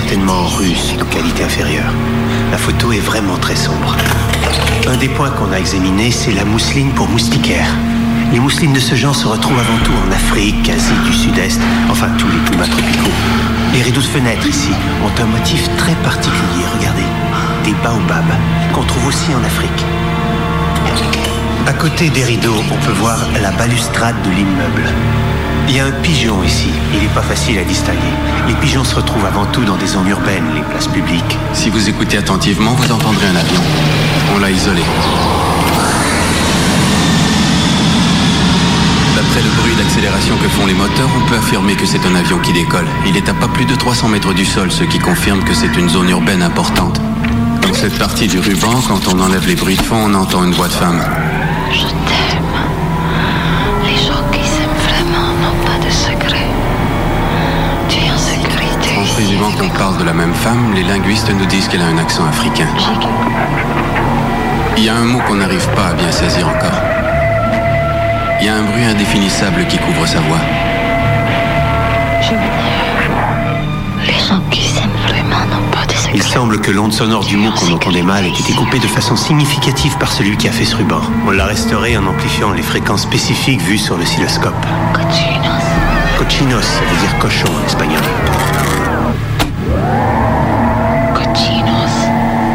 certainement russe, de qualité inférieure. La photo est vraiment très sombre. Un des points qu'on a examiné, c'est la mousseline pour moustiquaire. Les mousselines de ce genre se retrouvent avant tout en Afrique, Asie du Sud-Est, enfin tous les climats tropicaux. Les rideaux de fenêtre ici ont un motif très particulier, regardez. Des baobabs, qu'on trouve aussi en Afrique. À côté des rideaux, on peut voir la balustrade de l'immeuble. Il y a un pigeon ici, il n'est pas facile à distinguer. Les pigeons se retrouvent avant tout dans des zones urbaines, les places publiques. Si vous écoutez attentivement, vous entendrez un avion. On l'a isolé. D'après le bruit d'accélération que font les moteurs, on peut affirmer que c'est un avion qui décolle. Il est à pas plus de 300 mètres du sol, ce qui confirme que c'est une zone urbaine importante. Dans cette partie du ruban, quand on enlève les bruits de fond, on entend une voix de femme. Je t'aime. Les gens qui s'aiment vraiment n'ont pas de secret. Tu es en sécurité. En ici présumant avec qu'on parle de la même femme, les linguistes nous disent qu'elle a un accent africain. Il y a un mot qu'on n'arrive pas à bien saisir encore. Il y a un bruit indéfinissable qui couvre sa voix. Les gens qui Il semble que l'onde sonore du mot qu'on entendait mal ait été coupée de façon significative par celui qui a fait ce ruban. On l'a restauré en amplifiant les fréquences spécifiques vues sur l'oscilloscope. Cochinos. Cochinos, ça veut dire cochon en espagnol. Cochinos.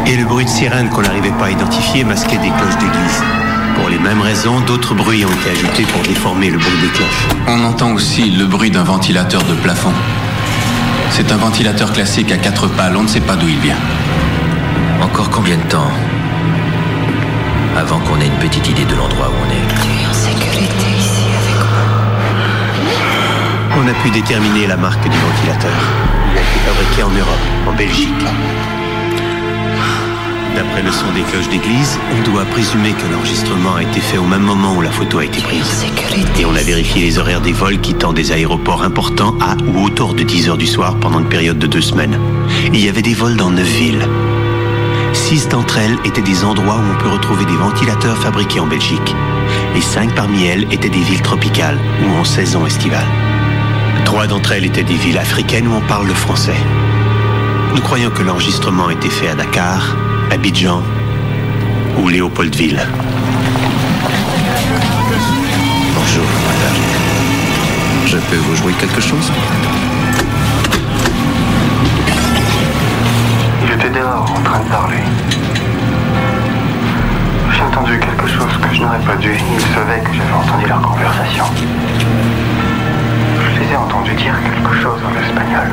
Et le bruit de sirène qu'on n'arrivait pas à identifier masquait des cloches d'église. Pour les mêmes raisons, d'autres bruits ont été ajoutés pour déformer le bruit des cloches. On entend aussi le bruit d'un ventilateur de plafond. C'est un ventilateur classique à quatre pales, on ne sait pas d'où il vient. Encore combien de temps avant qu'on ait une petite idée de l'endroit où on est? Tu es en sécurité ici avec moi. On a pu déterminer la marque du ventilateur. Il a été fabriqué en Europe, en Belgique. D'après le son des cloches d'église, on doit présumer que l'enregistrement a été fait au même moment où la photo a été prise. Et on a vérifié les horaires des vols quittant des aéroports importants à ou autour de 10 heures du soir pendant une période de deux semaines. Il y avait des vols dans neuf villes. Six d'entre elles étaient des endroits où on peut retrouver des ventilateurs fabriqués en Belgique. Et cinq parmi elles étaient des villes tropicales ou en saison estivale. Trois d'entre elles étaient des villes africaines où on parle le français. Nous croyons que l'enregistrement a été fait à Dakar, Abidjan ou Léopoldville. Bonjour, madame. Je peux vous jouer quelque chose? Il était dehors en train de parler. J'ai entendu quelque chose que je n'aurais pas dû. Ils savaient que j'avais entendu leur conversation. Je les ai entendus dire quelque chose en espagnol.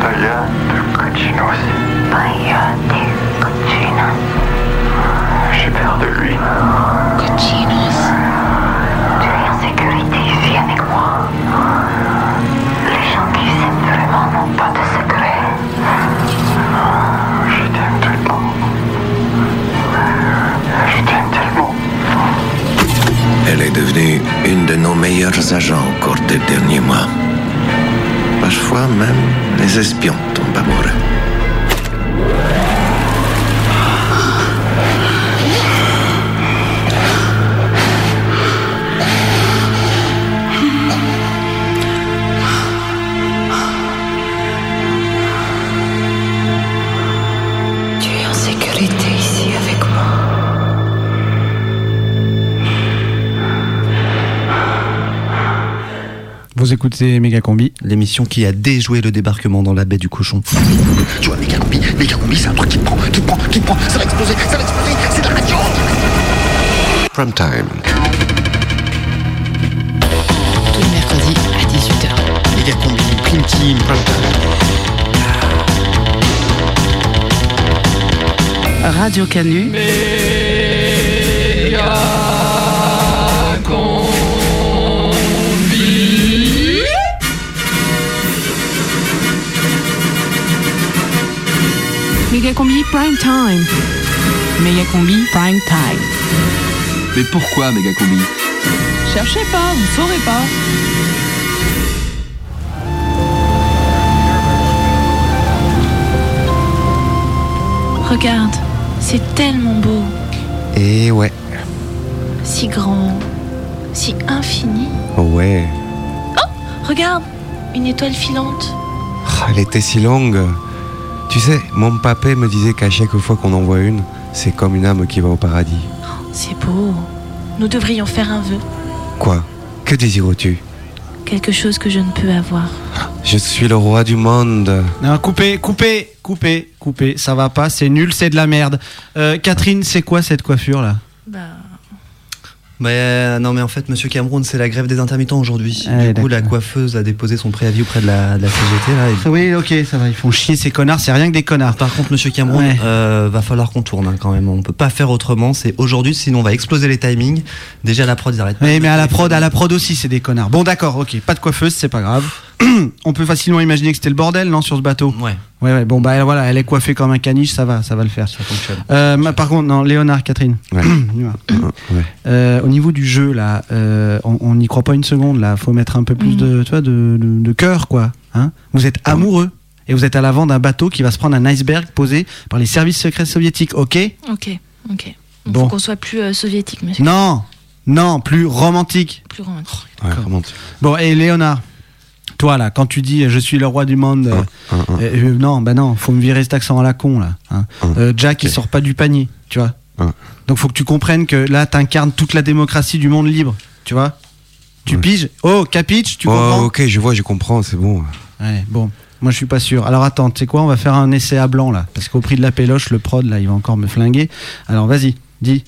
Vaya de cochinos. Vaya de. J'ai peur de lui. Tu es en sécurité ici avec moi. Les gens qui s'aiment vraiment n'ont pas de secret. Je t'aime tellement. Je t'aime tellement. Elle est devenue une de nos meilleures agents au cours des derniers mois. Parfois même, les espions tombent amoureux. Vous écoutez Méga Combi. L'émission qui a déjoué le débarquement dans la baie du cochon. Tu vois, méga combi, méga combi, c'est un truc qui te prend, qui te prend, qui te prend, ça va exploser, ça va exploser, c'est de la radio Prime time. Tous les mercredis à 18h. Méga combi, prime team, prime time. Radio Canu. Méga Combi Prime Time. Méga Combi Prime Time. Mais pourquoi Megacombi Cherchez pas, vous saurez pas. Regarde, c'est tellement beau. Et ouais, Si grand, si infini. ouais. Regarde, une étoile filante. Ah, Elle était si longue. Tu sais, mon papé me disait qu'à chaque fois qu'on en voit une, c'est comme une âme qui va au paradis. C'est beau. Nous devrions faire un vœu. Quoi? Que désires-tu? Quelque chose que je ne peux avoir. Je suis le roi du monde. Non, coupez, coupez, coupez, coupez. Ça va pas, c'est nul, c'est de la merde. Euh, Catherine, c'est quoi cette coiffure là? Bah, Mais euh, non, mais en fait, Monsieur Cameroun, c'est la grève des intermittents aujourd'hui. Ah, du coup, la coiffeuse a déposé son préavis auprès de la, de la CGT. Là, et- Oui, ok, ça va, ils font chier ces connards, c'est rien que des connards. Par contre, Monsieur Cameroun, Ouais. euh, va falloir qu'on tourne hein, quand même. On peut pas faire autrement. C'est aujourd'hui, sinon on va exploser les timings. Déjà, la prod, ils arrêtent pas Oui, mais à la prod, à la prod aussi, c'est des connards. Bon, d'accord, ok, pas de coiffeuse, c'est pas grave. On peut facilement imaginer que c'était le bordel, non, sur ce bateau? Ouais, Ouais, ouais, bon, bah voilà, elle est coiffée comme un caniche, ça va, ça va le faire. ça fonctionne. Euh, mais par contre, non, Léonard, Catherine. Ouais. Euh, au niveau du jeu, là, euh, on- n'y croit pas une seconde, là. Faut mettre un peu plus Mm. de, tu vois, de, de, de cœur, quoi. Hein vous êtes amoureux et vous êtes à l'avant d'un bateau qui va se prendre un iceberg posé par les services secrets soviétiques, ok? Ok, ok. Il Bon. faut qu'on soit plus euh, soviétique, monsieur. Non, non, plus romantique. Plus romantique. Ouais, vraiment. Bon, et Léonard, toi, là, quand tu dis je suis le roi du monde, euh, Un, un. euh, euh, non, bah non, faut me virer cet accent à la con, là. hein. Euh, Jack, il sort pas du panier, tu vois. Donc faut que tu comprennes que là, t'incarnes toute la démocratie du monde libre, tu vois. Tu Ouais. piges Oh, capitch, tu oh, comprends ok, je vois, je comprends, c'est bon. Ouais, bon. Moi, je suis pas sûr. Alors, attends, tu sais quoi On va faire un essai à blanc, là. Parce qu'au prix de la péloche, le prod, là, il va encore me flinguer. Alors, vas-y, dis.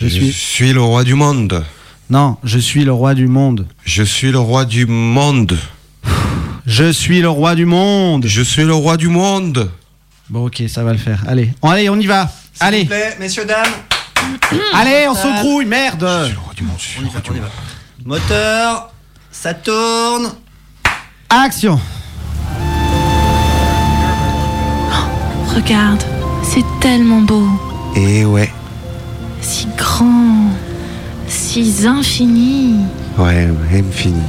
Je suis. le roi du monde. Non, je suis le roi du monde. Je suis le roi du monde. Je suis le roi du monde. Je suis le roi du monde. Bon, ok, ça va le faire. Allez, on, allez, on y va. Allez, plaît, messieurs, dames. allez, on se grouille, merde. le roi du monde, je suis le roi du monde. Moteur, ça tourne. Action. Regarde, c'est tellement beau. Et ouais, Si grand, si infini. ouais, infini.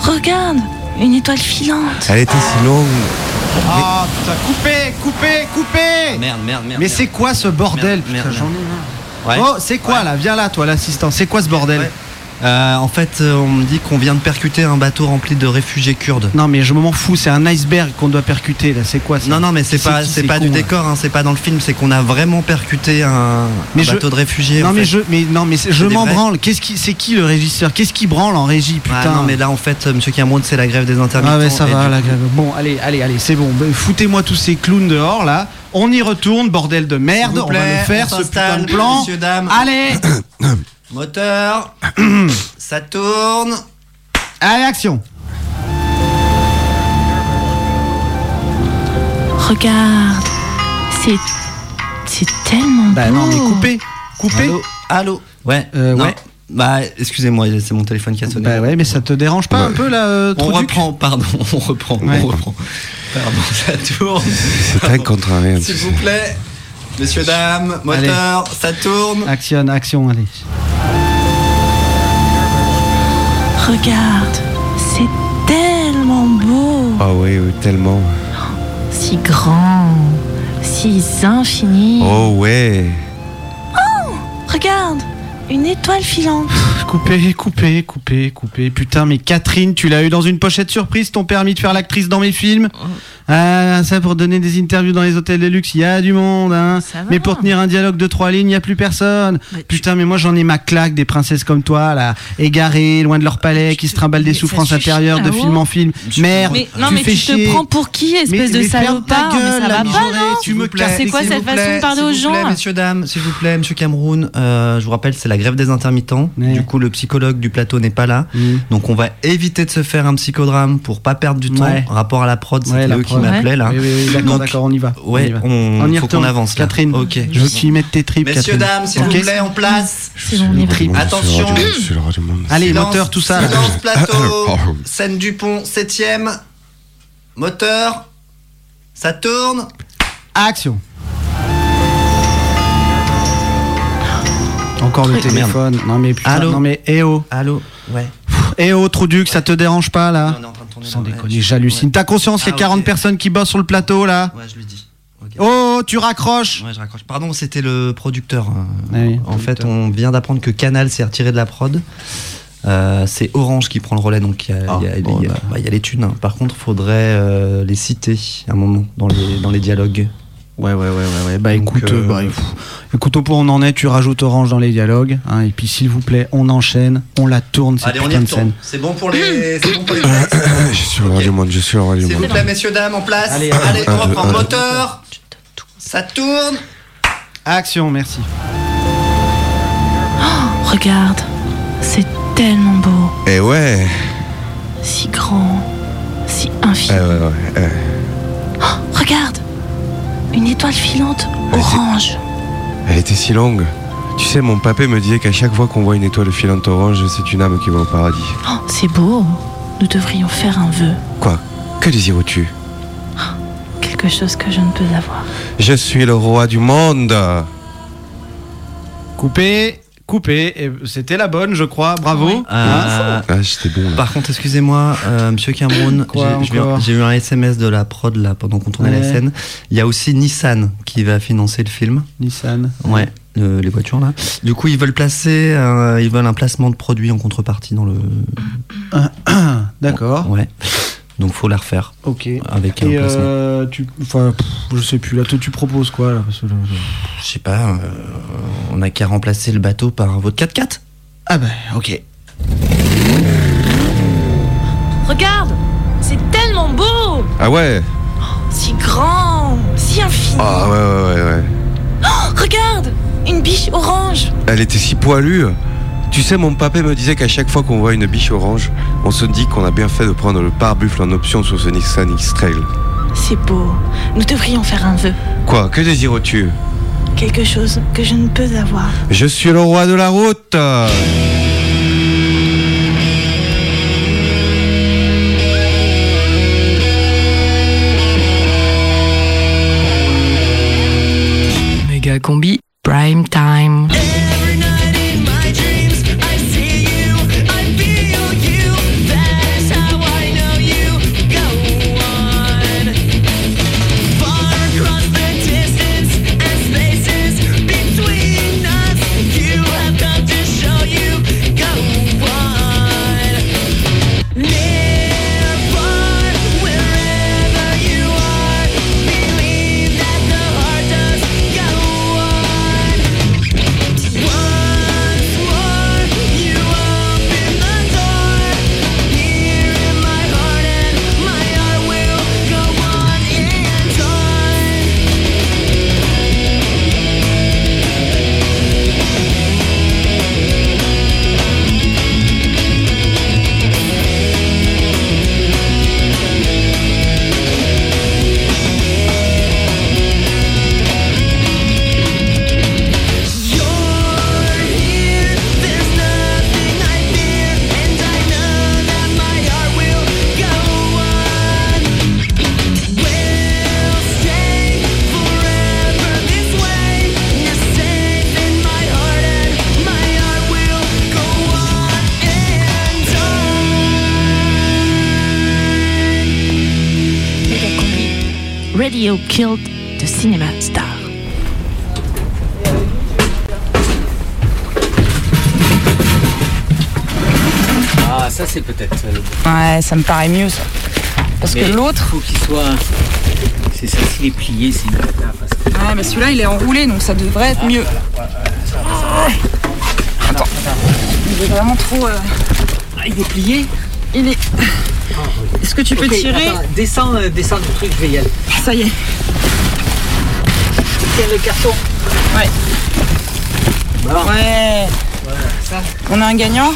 Regarde, une étoile filante. Elle était si longue. Ah, putain, coupez, coupez, coupez. Merde, merde, merde. Mais c'est quoi ce bordel Merde, merde, Putain, j'en ai. Ouais. Oh, c'est quoi là? Viens là, toi, l'assistant. C'est quoi ce bordel? Ouais. Euh, en fait, euh, on me dit qu'on vient de percuter un bateau rempli de réfugiés kurdes. Non, mais je m'en fous. C'est un iceberg qu'on doit percuter là. C'est quoi ça Non, non, mais c'est pas, c'est pas con, du décor, hein, c'est pas dans le film, c'est qu'on a vraiment percuté un, Mais un je- bateau de réfugiés. Non mais fait. je mais non mais c'est- je m'en branle. Qu'est-ce qui c'est qui le régisseur? Qu'est-ce qui branle en régie putain? Ah non, mais là en fait, euh, Monsieur Cameron, c'est la grève des intermittents. Ah ouais, ça va la grève. Bon, allez, allez, allez, c'est bon. Ben, Foutez-moi tous ces clowns dehors là. On y retourne, bordel de merde. Vous on va le faire ce putain de plan. messieurs, dames. Allez, Moteur, ça tourne. allez action. Regarde, c'est c'est tellement Bah beau. non mais coupez, coupez. Allô, allô. Ouais, Euh, non. ouais. Bah, excusez-moi, c'est mon téléphone qui a sonné. Bah ouais, mais ça te dérange pas un peu là euh, on reprend, pardon, on reprend, Ouais. on reprend. Pardon, ça tourne. C'est très contrariant. S'il vous plaît, messieurs, dames, moteur, ça tourne. Action, action, allez. Regarde, c'est tellement beau, Ah oui, oui, tellement. si grand, si infini. Oh ouais. Regarde, une étoile filante. Coupez, coupez, coupez, coupez. Putain, mais Catherine, tu l'as eu dans une pochette surprise, ton permis de faire l'actrice dans mes films. Ah, ça pour donner des interviews dans les hôtels de luxe, il y a du monde, hein. Ça va. Mais pour tenir un dialogue de trois lignes, il n'y a plus personne. Bah, tu- Putain, mais moi j'en ai ma claque des princesses comme toi, là, égarées, loin de leur palais, qui se trimballent des souffrances intérieures de ah ouais. film en film. Merde, Mais non, tu mais fais tu chier. te prends pour qui, espèce de mais ferme ta salopard? Mais ça va pas, non tu me casses, C'est quoi s'il cette vous façon de parler aux s'il vous gens plaît, messieurs, dames, s'il vous plaît, monsieur Cameroun, euh, je vous rappelle, c'est la grève des intermittents. Ouais. Du coup, le psychologue du plateau n'est pas là. Mm. Donc, on va éviter de se faire un psychodrame pour pas perdre du temps. Ouais. Rapport à la prod, c'est Ouais, la eux qui m'appelaient là. Oui, oui, oui, d'accord, on y va. Ouais, y va. on, On y faut retourne. qu'on avance là. Catherine, Ok. je veux que tu y mettes tes tripes, Messieurs, Catherine. dames, s'il vous plaît, en place. C'est bon, on. Attention. Je suis le roi du monde. Allez, moteur, tout ça. Silence, plateau. Oh. Scène du pont, 7ème. Moteur. Ça tourne. Action. Encore le Truc. téléphone. Non mais putain, Allô non mais eh oh. Allô Ouais. Eh oh, Trouduc, ça te dérange pas là on est en train de. Sans déconner, j'hallucine. ouais. T'as conscience qu'il y a Ah, 40 ok. personnes qui bossent sur le plateau là Ouais, je lui dis. Oh, tu raccroches Ouais, je raccroche. Pardon, c'était le producteur. euh, Ah oui, en fait, on vient d'apprendre que Canal s'est retiré de la prod. Euh, c'est Orange qui prend le relais, donc il y, a- Ah, y bon, y bah. bah, y les thunes. hein. Par contre, faudrait euh, les citer à un moment dans les, dans les dialogues. Ouais, ouais, ouais, ouais, ouais. Bah Donc, écoute, euh, euh, bah, pff, écoute, au point où on en est, tu rajoutes Orange dans les dialogues. hein, et puis s'il vous plaît, on enchaîne, on la tourne, cette Allez, on y putain de scène. C'est bon pour les, c'est bon pour les je suis le roi du monde, je suis le roi du S'il vous plaît, messieurs, dames, en place. Allez, Allez, un, on reprend. deux. Moteur. Ça tourne. Action, merci. Regarde, c'est tellement beau, Eh ouais, si grand, si eh infini. ouais, ouais, eh. Regarde, une étoile filante orange. Elle était si longue. Tu sais, mon papé me disait qu'à chaque fois qu'on voit une étoile filante orange, c'est une âme qui va au paradis. Oh, c'est beau. Nous devrions faire un vœu, Quoi? Que désires-tu? Quelque chose que je ne peux avoir. Je suis le roi du monde. Coupé, coupé. Et C'était la bonne, je crois. Bravo. Euh, Ah, j'étais bon là. Par contre, excusez-moi, euh, Monsieur Cameroun, Quoi j'ai- eu un SMS de la prod là pendant qu'on tournait la scène. Il y a aussi Nissan qui va financer le film. Nissan. Ouais, le- les voitures là. Du coup, ils veulent placer, euh, ils veulent un placement de produit en contrepartie dans le. D'accord. Ouais. Donc faut la refaire Ok. avec un Et placement. euh, tu, enfin, je sais plus. Là, toi, tu proposes quoi là Parce que là, je- sais pas. euh, on a qu'à remplacer le bateau par votre 4x4. Ah bah, ok. Regarde, c'est tellement beau, Ah ouais si grand, si infini. Ah ouais, ouais, ouais, ouais. Oh, regarde, une biche orange. Elle était si poilue. Tu sais, mon papé me disait qu'à chaque fois qu'on voit une biche orange, on se dit qu'on a bien fait de prendre le pare-buffle en option sur ce Nissan X-Trail. C'est beau. Nous devrions faire un vœu, Quoi Que désires-tu? Quelque chose que je ne peux avoir. Je suis le roi de la route Méga combi, prime time. The Cinema Star. Ah, ça c'est peut-être. euh, le- Ouais, ça me paraît mieux ça. Parce Mais que l'autre. Faut qu'il soit. C'est ça, s'il est plié, c'est une cata. Que... Ouais, mais celui-là il est enroulé donc ça devrait être mieux. Attends. Il est vraiment trop. euh, Ah, il est plié Il est. Est-ce que tu peux tirer attends, descends, euh, descends du truc, je vais y aller. Ça y est. Tiens le carton. Ouais. Ouais. voilà, ça. On a un gagnant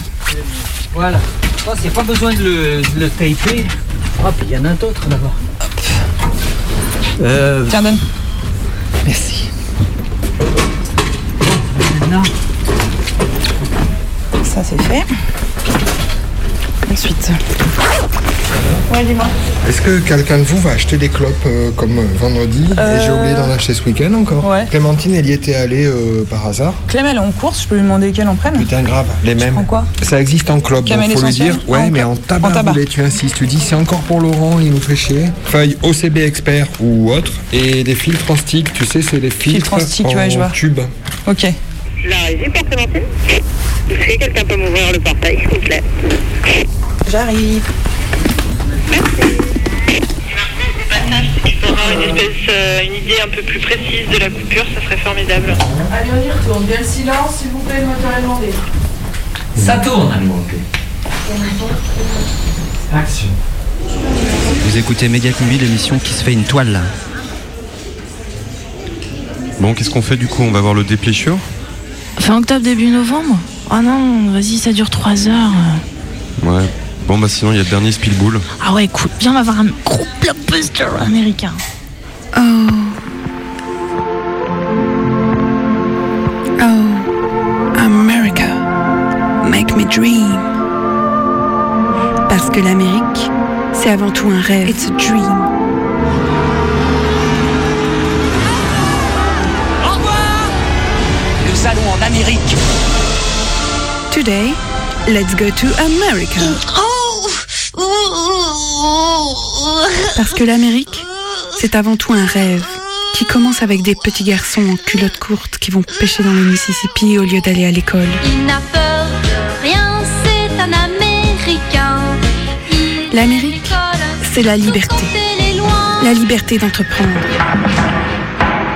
Voilà. Oh, c'est pas besoin de le, de le taper. Puis il y en a un autre d'abord. Euh, Tiens, donne. merci. Maintenant, Ça c'est fait. Ensuite. Ouais, dis-moi. Est-ce que quelqu'un de vous va acheter des clopes euh, comme euh, vendredi Euh, Et j'ai oublié d'en acheter ce week-end encore. Ouais. Clémentine, elle y était allée euh, par hasard. Clem, elle est en course, je peux lui demander qu'elle en prenne. Putain, grave, les mêmes. prends quoi Ça existe en clope, donc faut lui dire. Ouais, En mais en tabac, En tabac. roulé, tu insistes. Tu dis c'est encore pour Laurent, il nous fait chier. Feuille OCB expert ou autre. Et des filtres en stick, tu sais, c'est les filtres en stick, en ouais, je vois. tube. Ok. La régie pour Clémentine Est-ce que quelqu'un peut m'ouvrir le portail, s'il vous plaît? J'arrive. Avoir une espèce, une idée un peu plus précise de la coupure, ça serait formidable. Allez, on y retourne. Bien le silence, s'il vous plaît, le moteur est demandé. Ça tourne, Action. Vous écoutez Méga Combi, l'émission qui se fait une toile. Bon, qu'est-ce qu'on fait du coup? On va voir le dépléchure Fin octobre, début novembre? Oh non, vas-y, ça dure 3 heures. Ouais. Bon, bah sinon, il y a le dernier Spielbull. Ah ouais, écoute, viens, on va voir un gros blockbuster américain. Oh. Oh, America, make me dream. Parce que l'Amérique, c'est avant tout un rêve. It's a dream. Au revoir Nous allons en Amérique. Today, let's go to America. Parce que l'Amérique, c'est avant tout un rêve qui commence avec des petits garçons en culottes courtes qui vont pêcher dans le Mississippi au lieu d'aller à l'école. Il n'a peur de rien, c'est un Américain. Il L'Amérique, c'est la liberté. La liberté d'entreprendre.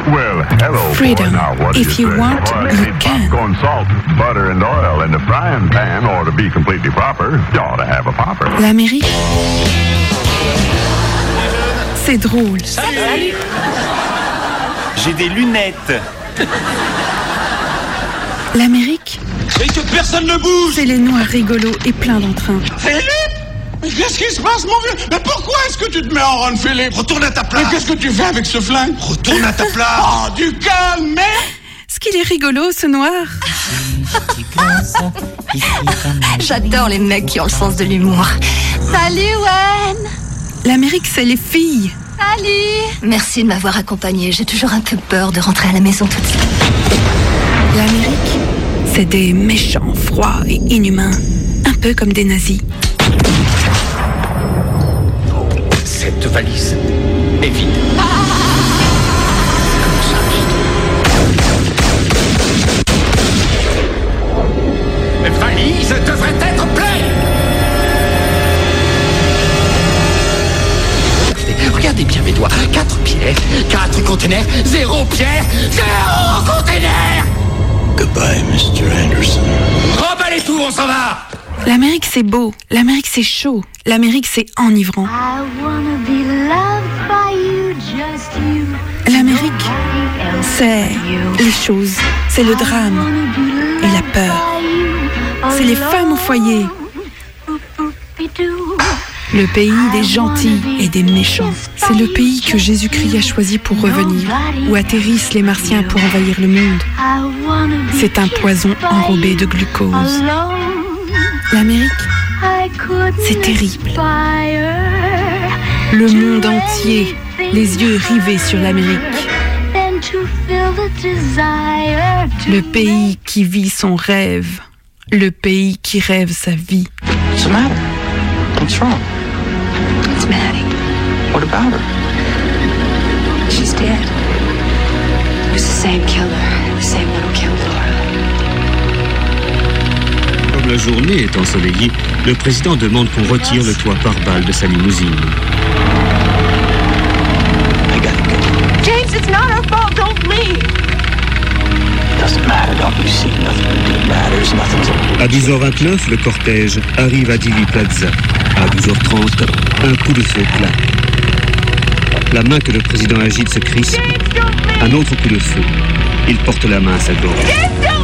Well, hello, Freedom. Now, what If you want, you can. Popcorn, salt, butter, and oil in the frying pan ought to be completely proper. You ought to have a popper. L'Amérique, c'est drôle. J'ai des lunettes. L'Amérique, Et que personne ne bouge c'est les noirs rigolos et pleins d'entrain. Philippe Mais qu'est-ce qui se passe, mon vieux? Mais pourquoi est-ce que tu te mets en run, Philippe? Retourne à ta place Mais qu'est-ce que tu fais avec ce flingue? Retourne à ta place Oh, du calme, mais Ce qu'il est rigolo, ce noir. J'adore les mecs qui ont le sens de l'humour. Salut, Wen L'Amérique, c'est les filles. Salut Merci de m'avoir accompagnée. J'ai toujours un peu peur de rentrer à la maison toute seule. L'Amérique, c'est des méchants, froids et inhumains. Un peu comme des nazis. Cette valise est vide. Valise devrait être pleine Regardez bien mes doigts. Quatre pierres, quatre conteneurs, zéro pierre, zéro conteneur Goodbye, Mr. Anderson. Remballez tout, on s'en va L'Amérique, c'est beau. L'Amérique, c'est chaud. L'Amérique, c'est enivrant. I wanna be loved by you, just you. L'Amérique, c'est les choses. C'est le drame et la peur. C'est les femmes au foyer. Le pays des gentils et des méchants. C'est le pays que Jésus-Christ a choisi pour revenir, où atterrissent les martiens pour envahir le monde. C'est un poison enrobé de glucose. L'Amérique, c'est terrible. Le monde entier, les yeux rivés sur l'Amérique. Le pays qui vit son rêve. Le pays qui rêve sa vie. Maddie. What about her? She's dead. It was the same killer, the same one who killed Laura. Comme la journée est ensoleillée, le président demande qu'on retire le toit par balle de sa limousine. James, it's not our fault. Don't leave. Doesn't matter, don't you see? Nothing really matters, nothing's À 12h29, le cortège arrive à Dili Plaza. À 12h30, un coup de feu éclate. La main que le président agite se crispe. Un autre coup de feu. Il porte la main à sa gorge.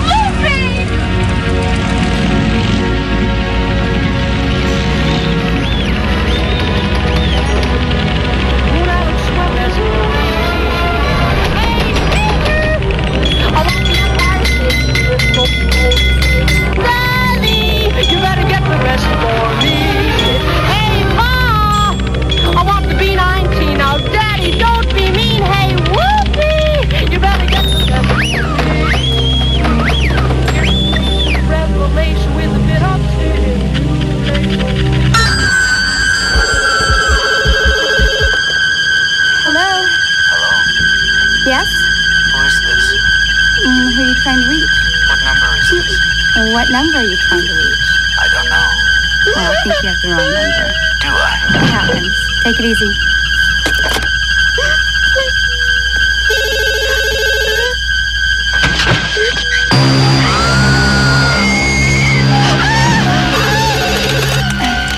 It easy.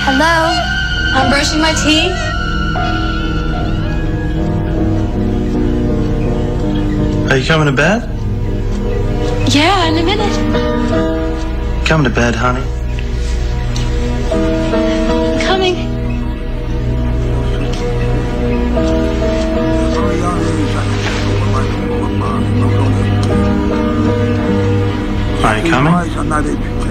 Hello? I'm brushing my teeth. Are you coming to bed? Yeah, in a minute. Come to bed, honey. Are you coming? I'm not educated.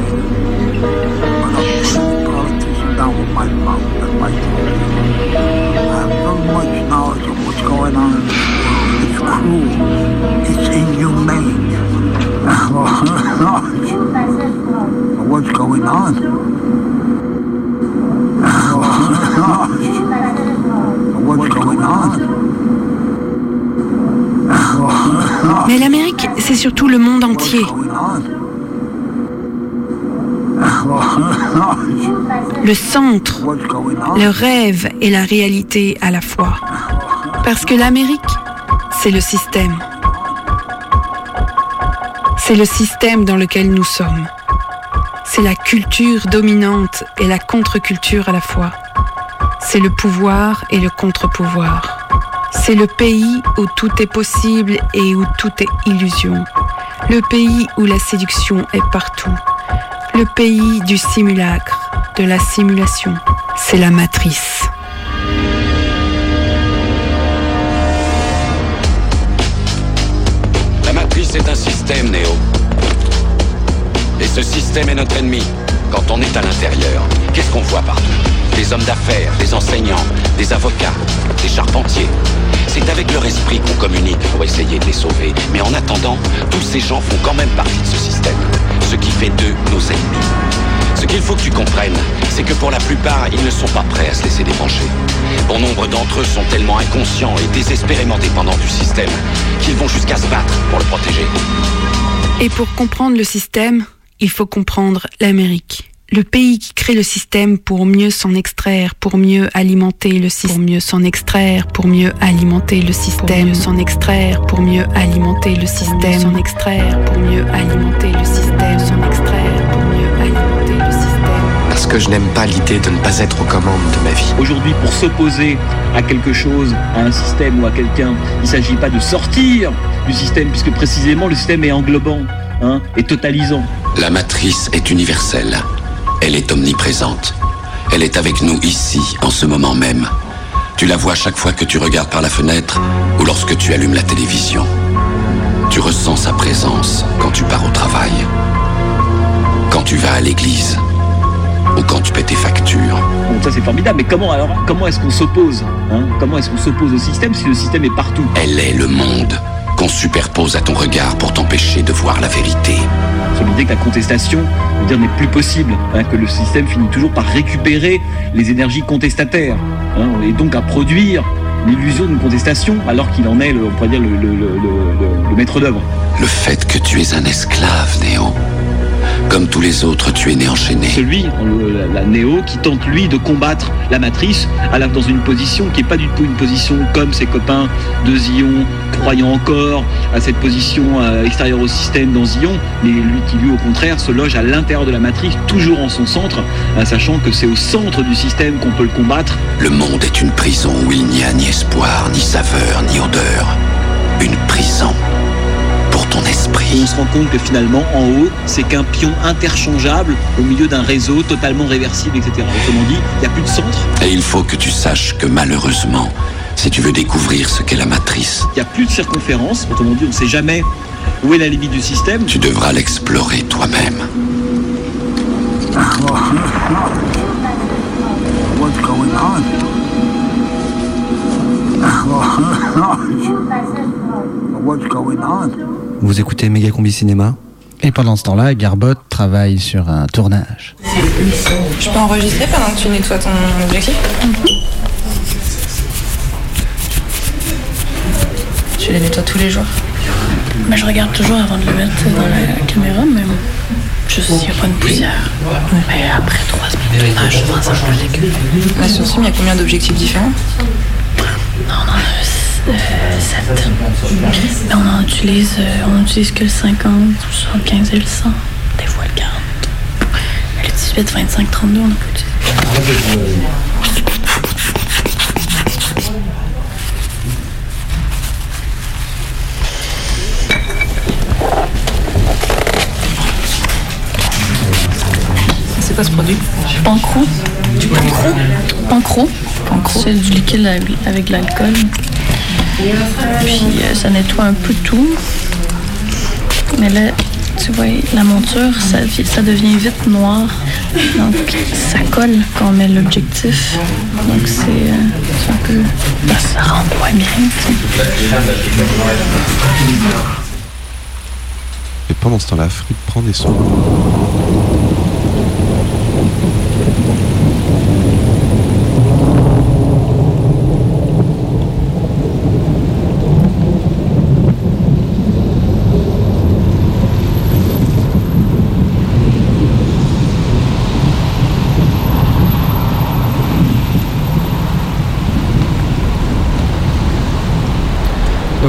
But I'm a politician down with my mouth and my tongue. I have very much knowledge of what's going on in this world. It's cruel. It's inhumane. what's going on? what's going on? Mais l'Amérique, c'est surtout le monde entier. Le centre, le rêve et la réalité à la fois. Parce que l'Amérique, c'est le système. C'est le système dans lequel nous sommes. C'est la culture dominante et la contre-culture à la fois. C'est le pouvoir et le contre-pouvoir. C'est le pays où tout est possible et où tout est illusion. Le pays où la séduction est partout. Le pays du simulacre, de la simulation. C'est la matrice. La matrice est un système, Néo. Et ce système est notre ennemi quand on est à l'intérieur. Qu'est-ce qu'on voit partout? Des hommes d'affaires, des enseignants, des avocats, des charpentiers. C'est avec leur esprit qu'on communique pour essayer de les sauver. Mais en attendant, tous ces gens font quand même partie de ce système. D'eux nos ennemis. Ce qu'il faut que tu comprennes, c'est que pour la plupart, ils ne sont pas prêts à se laisser débrancher. Bon nombre d'entre eux sont tellement inconscients et désespérément dépendants du système qu'ils vont jusqu'à se battre pour le protéger. Et pour comprendre le système, il faut comprendre l'Amérique. Le pays qui crée le système pour mieux s'en extraire, pour mieux alimenter le système, pour mieux s'en extraire, pour mieux alimenter le système, s'en extraire, pour mieux alimenter le système, s'en extraire, pour mieux alimenter le système, s'en extraire, pour mieux alimenter le système. Parce que je n'aime pas l'idée de ne pas être aux commandes de ma vie. Aujourd'hui, pour s'opposer à quelque chose, à un système ou à quelqu'un, il ne s'agit pas de sortir du système, puisque précisément le système est englobant hein, et totalisant. La matrice est universelle. Elle est omniprésente. Elle est avec nous ici, en ce moment même. Tu la vois chaque fois que tu regardes par la fenêtre ou lorsque tu allumes la télévision. Tu ressens sa présence quand tu pars au travail, quand tu vas à l'église ou quand tu paies tes factures. Bon, ça c'est formidable, mais comment alors Comment est-ce qu'on s'oppose hein? Comment est-ce qu'on s'oppose au système si le système est partout? Elle est le monde qu'on superpose à ton regard pour t'empêcher de voir la vérité. Sur l'idée que la contestation dire, n'est plus possible, hein, que le système finit toujours par récupérer les énergies contestataires, hein, et donc à produire l'illusion d'une contestation, alors qu'il en est, le, on pourrait dire, le maître d'œuvre. Le fait que tu es un esclave, Néo. Comme tous les autres, tu es né enchaîné. Celui, le- la, la Néo, qui tente lui de combattre la matrice, à la, dans une position qui n'est pas du tout une position comme ses copains de Zion, croyant encore à cette position euh, extérieure au système dans Zion, mais lui qui lui au contraire se loge à l'intérieur de la matrice, toujours en son centre, euh, sachant que c'est au centre du système qu'on peut le combattre. Le monde est une prison où il n'y a ni espoir, ni saveur, ni odeur. Une prison pour ton esprit. Et on se rend compte que finalement, en haut, c'est qu'un pion interchangeable au milieu d'un réseau totalement réversible, etc. Autrement dit, il n'y a plus de centre, Et il faut que tu saches que malheureusement, si tu veux découvrir ce qu'est la matrice, il n'y a plus de circonférence, autrement dit, on ne sait jamais où est la limite du système. tu devras l'explorer toi-même. What's going on? What's going on? Vous écoutez Méga Combi Cinéma Et pendant ce temps-là, Garbot travaille sur un tournage. Je peux enregistrer pendant que tu nettoies ton objectif Tu les nettoies tous les jours Bah, je regarde toujours avant de le mettre dans la caméra, mais bon, je Juste s'il n'y a pas de poussière. Mais après trois semaines de tournage, je pense que ça dégueu. Là, sur ce film, il y a combien d'objectifs différents? Non, on en a euh, 7. Mais on en utilise, euh, on utilise que le 50, 75 et le 100. Des fois le 40. Mais le 18, 25, 32, on n'a pas utilisé. C'est quoi ce produit? Pancro. Du pancro Pancro. C'est du liquide avec- avec de l'alcool. Puis euh, ça nettoie un peu tout. Mais là, tu vois, la monture, ça, vi- ça devient vite noir. Donc ça colle quand on met l'objectif. Donc c'est euh, un peu. ça rend moins bien. Et pendant ce temps-là, Fruit prend des soins.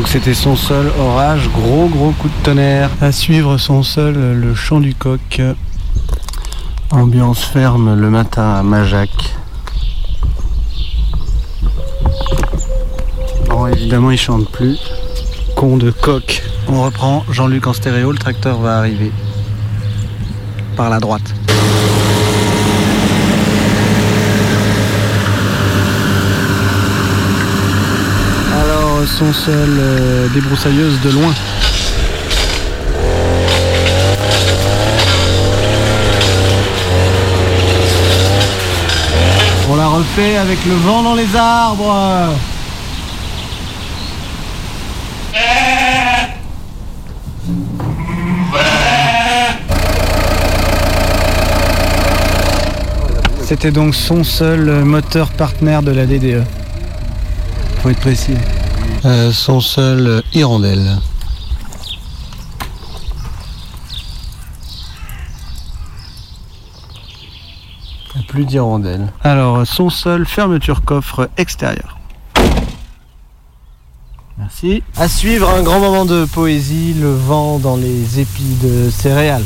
Donc c'était son seul orage, gros gros coup de tonnerre. À suivre son seul le chant du coq. Ambiance ferme le matin à Majac. Bon évidemment il chante plus. Con de coq. On reprend Jean-Luc en stéréo, le tracteur va arriver. Par la droite. Son seul euh, débroussailleuse de loin. On la refait avec le vent dans les arbres. C'était donc son seul moteur partenaire de la DDE. Faut être précis. Euh, son seul hirondelle. Plus d'hirondelle. Alors, son seul fermeture coffre extérieur. Merci. À suivre un grand moment de poésie, le vent dans les épis de céréales.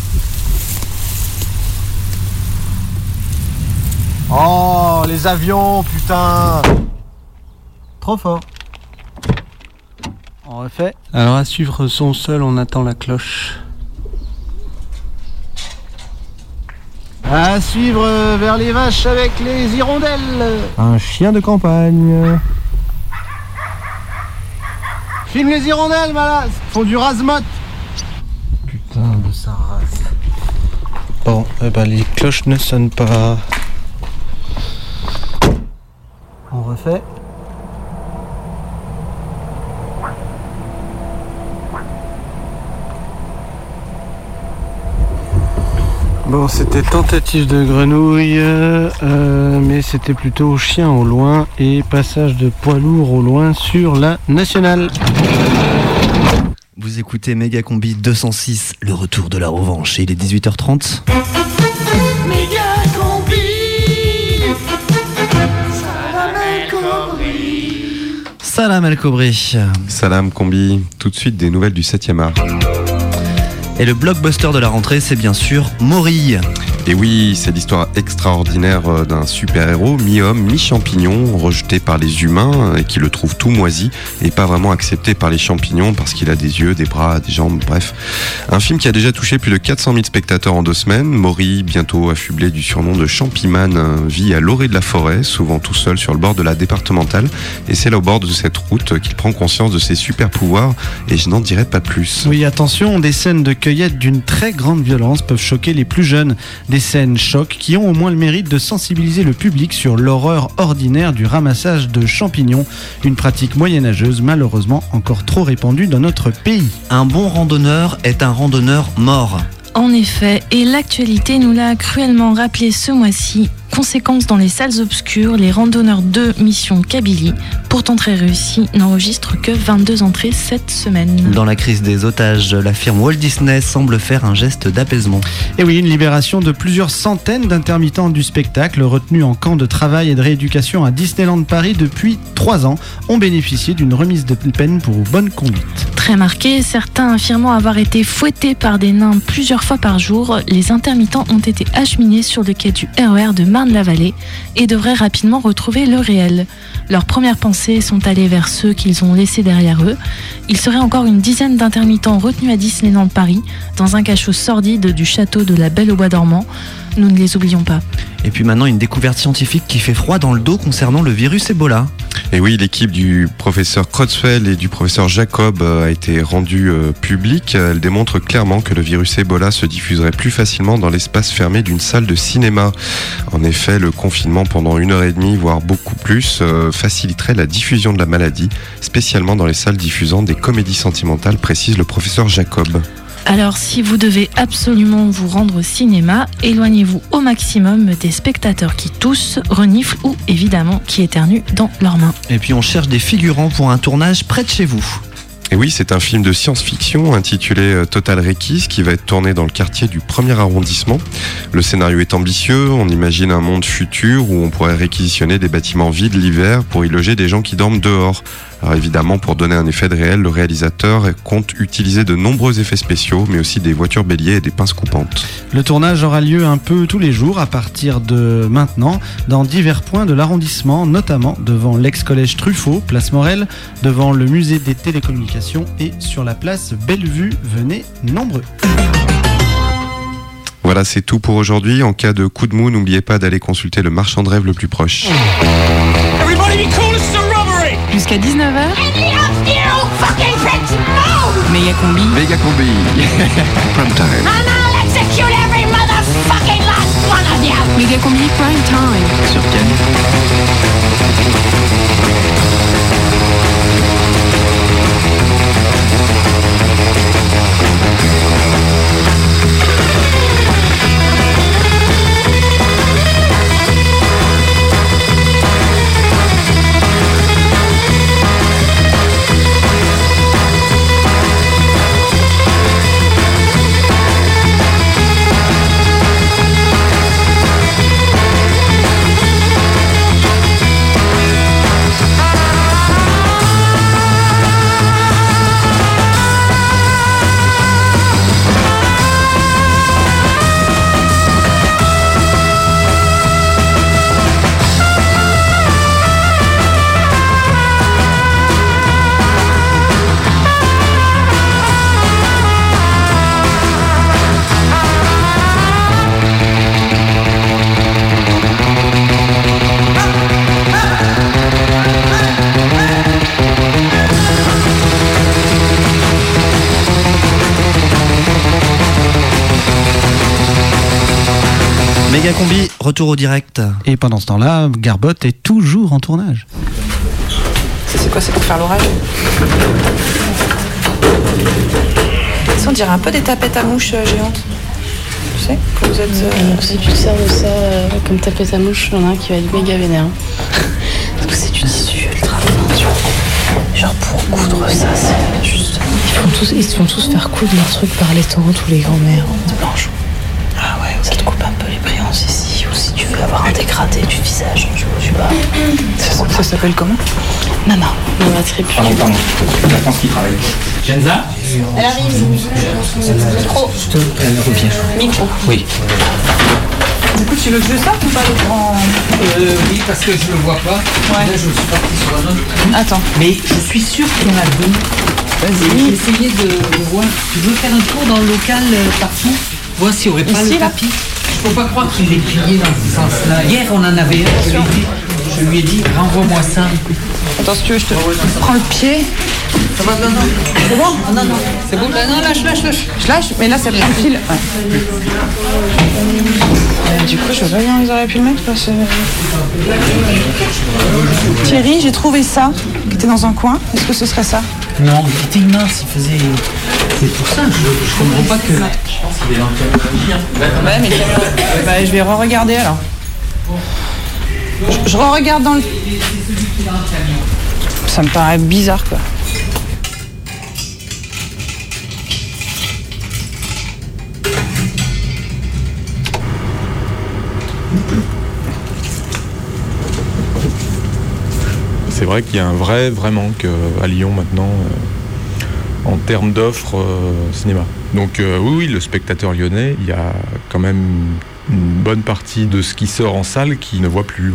Oh, les avions, putain Trop fort. On refait. Alors à suivre son seul, on attend la cloche. À suivre euh, vers les vaches avec les hirondelles. Un chien de campagne. Filme les hirondelles, malasse Font du razmot Putain de sa race. Bon, eh ben les cloches ne sonnent pas. On refait. Bon, c'était tentative de grenouille, euh, mais c'était plutôt chien au loin et passage de poids lourd au loin sur la nationale. Vous écoutez Méga Combi 206, le retour de la revanche. Et il est 18h30. Salam El Kobri. Salam Combi, tout de suite des nouvelles du 7e art. Et le blockbuster de la rentrée, c'est bien sûr Maury. Et oui, c'est l'histoire extraordinaire euh, d'un super-héros, mi-homme, mi-champignon, rejeté par les humains et qui le trouve tout moisi et pas vraiment accepté par les champignons parce qu'il a des yeux, des bras, des jambes, bref. Un film qui a déjà touché plus de 400 000 spectateurs en deux semaines. Maury, bientôt affublé du surnom de Champiman, euh, vit à l'orée de la forêt, souvent tout seul sur le bord de la départementale. Et c'est là au bord de cette route qu'il prend conscience de ses super pouvoirs et je n'en dirai pas plus. Oui, attention, des scènes de cueillette d'une très grande violence peuvent choquer les plus jeunes. Scènes chocs qui ont au moins le mérite de sensibiliser le public sur l'horreur ordinaire du ramassage de champignons, une pratique moyenâgeuse malheureusement encore trop répandue dans notre pays. Un bon randonneur est un randonneur mort. En effet, et l'actualité nous l'a cruellement rappelé ce mois-ci, conséquence, dans les salles obscures, les randonneurs de Mission Kabylie, pourtant très réussis, n'enregistrent que 22 entrées cette semaine. Dans la crise des otages, la firme Walt Disney semble faire un geste d'apaisement. Et oui, une libération de plusieurs centaines d'intermittents du spectacle retenus en camp de travail et de rééducation à Disneyland Paris depuis trois ans ont bénéficié d'une remise de peine pour bonne conduite. Très marqué, certains affirmant avoir été fouettés par des nains plusieurs fois par jour, les intermittents ont été acheminés sur le quai du RER de Marne-la-Vallée et devraient rapidement retrouver le réel. Leurs premières pensées sont allées vers ceux qu'ils ont laissés derrière eux. Il serait encore une dizaine d'intermittents retenus à Disneyland Paris, dans un cachot sordide du château de la Belle au Bois dormant. Nous ne les oublions pas. Et puis maintenant, une découverte scientifique qui fait froid dans le dos concernant le virus Ebola. Et oui, l'équipe du professeur Creutzfeldt et du professeur Jacob euh, a été rendue euh, publique. Elle démontre clairement que le virus Ebola se diffuserait plus facilement dans l'espace fermé d'une salle de cinéma. En effet, le confinement pendant une heure et demie, voire beaucoup plus, euh, faciliterait la diffusion de la maladie, spécialement dans les salles diffusant des comédies sentimentales, précise le professeur Jacob. Alors si vous devez absolument vous rendre au cinéma, éloignez-vous au maximum des spectateurs qui toussent, reniflent ou évidemment qui éternuent dans leurs mains. Et puis on cherche des figurants pour un tournage près de chez vous. Et oui, c'est un film de science-fiction intitulé euh, Total Requis qui va être tourné dans le quartier du premier arrondissement. Le scénario est ambitieux, on imagine un monde futur où on pourrait réquisitionner des bâtiments vides l'hiver pour y loger des gens qui dorment dehors. Alors évidemment, pour donner un effet de réel, le réalisateur compte utiliser de nombreux effets spéciaux, mais aussi des voitures béliers et des pinces coupantes. Le tournage aura lieu un peu tous les jours à partir de maintenant dans divers points de l'arrondissement, notamment devant l'ex-collège Truffaut, place Morel, devant le musée des télécommunications et sur la place Bellevue. Venez nombreux. Voilà, c'est tout pour aujourd'hui. En cas de coup de mou, n'oubliez pas d'aller consulter le marchand de rêve le plus proche. Jusqu'à 19h. Méga combi. Méga combi. Prime time. Méga combi prime time. Sur Ken. Combi, retour au direct. Et pendant ce temps-là, Garbot est toujours en tournage. Ça, c'est quoi C'est pour faire l'orage Ça, on dirait un peu des tapettes à mouches euh, géantes. Tu sais, quand vous êtes. euh, Si tu te sers de ça euh, comme tapette à mouche, il y en a un qui va être méga vénère. Parce que c'est du tissu ultra fin, tu vois. Genre pour coudre ça, c'est juste. Ils, font tous, ils se font tous faire coudre leur truc par les tantes ou les grands-mères de blanche. Ici. Ou si tu veux avoir un dégradé du visage, je sais pas. Ça, ça s'appelle comment? Mama, Mama Trip. Pardon, pardon. La France qui travaille. Genza Elle arrive. Micro. Elle revient. Micro. Oui. Du coup, tu veux que je sorte ou pas le grand Euh, oui, parce que je le vois pas. Là, je suis parti sur un autre. Attends. Mais je suis sûr qu'il y en a deux. Vas-y. J'ai essayé de, de voir. Tu veux faire un tour dans le local euh, partout? Voir s'il n'y aurait pas Ici, le tapis. Peux pas croire qu'il l'ait plié dans ce sens-là. Hier, on en avait un. Je lui ai dit, je lui ai dit renvoie-moi ça. Attends, si tu veux, je te prends le pied. Ça va, non, non. C'est bon Ah, non, non. C'est bon Non, lâche, lâche, lâche. Je lâche, mais là, ça me file. Ouais. Euh, du coup, je vois pas bien où ils auraient pu le mettre. Parce que... Thierry, j'ai trouvé ça, qui était dans un coin. Est-ce que ce serait ça? Non, il était mince, il faisait. C'est pour ça, je, je comprends pas que. Je pense qu'il est dans le Ouais, mais bah, je vais re-regarder alors. Je, je regarde dans le. Ça me paraît bizarre quoi. C'est vrai qu'il y a un vrai, vrai manque à Lyon maintenant euh, en termes d'offres euh, cinéma. Donc euh, oui, le spectateur lyonnais, il y a quand même une bonne partie de ce qui sort en salle qui ne voit plus.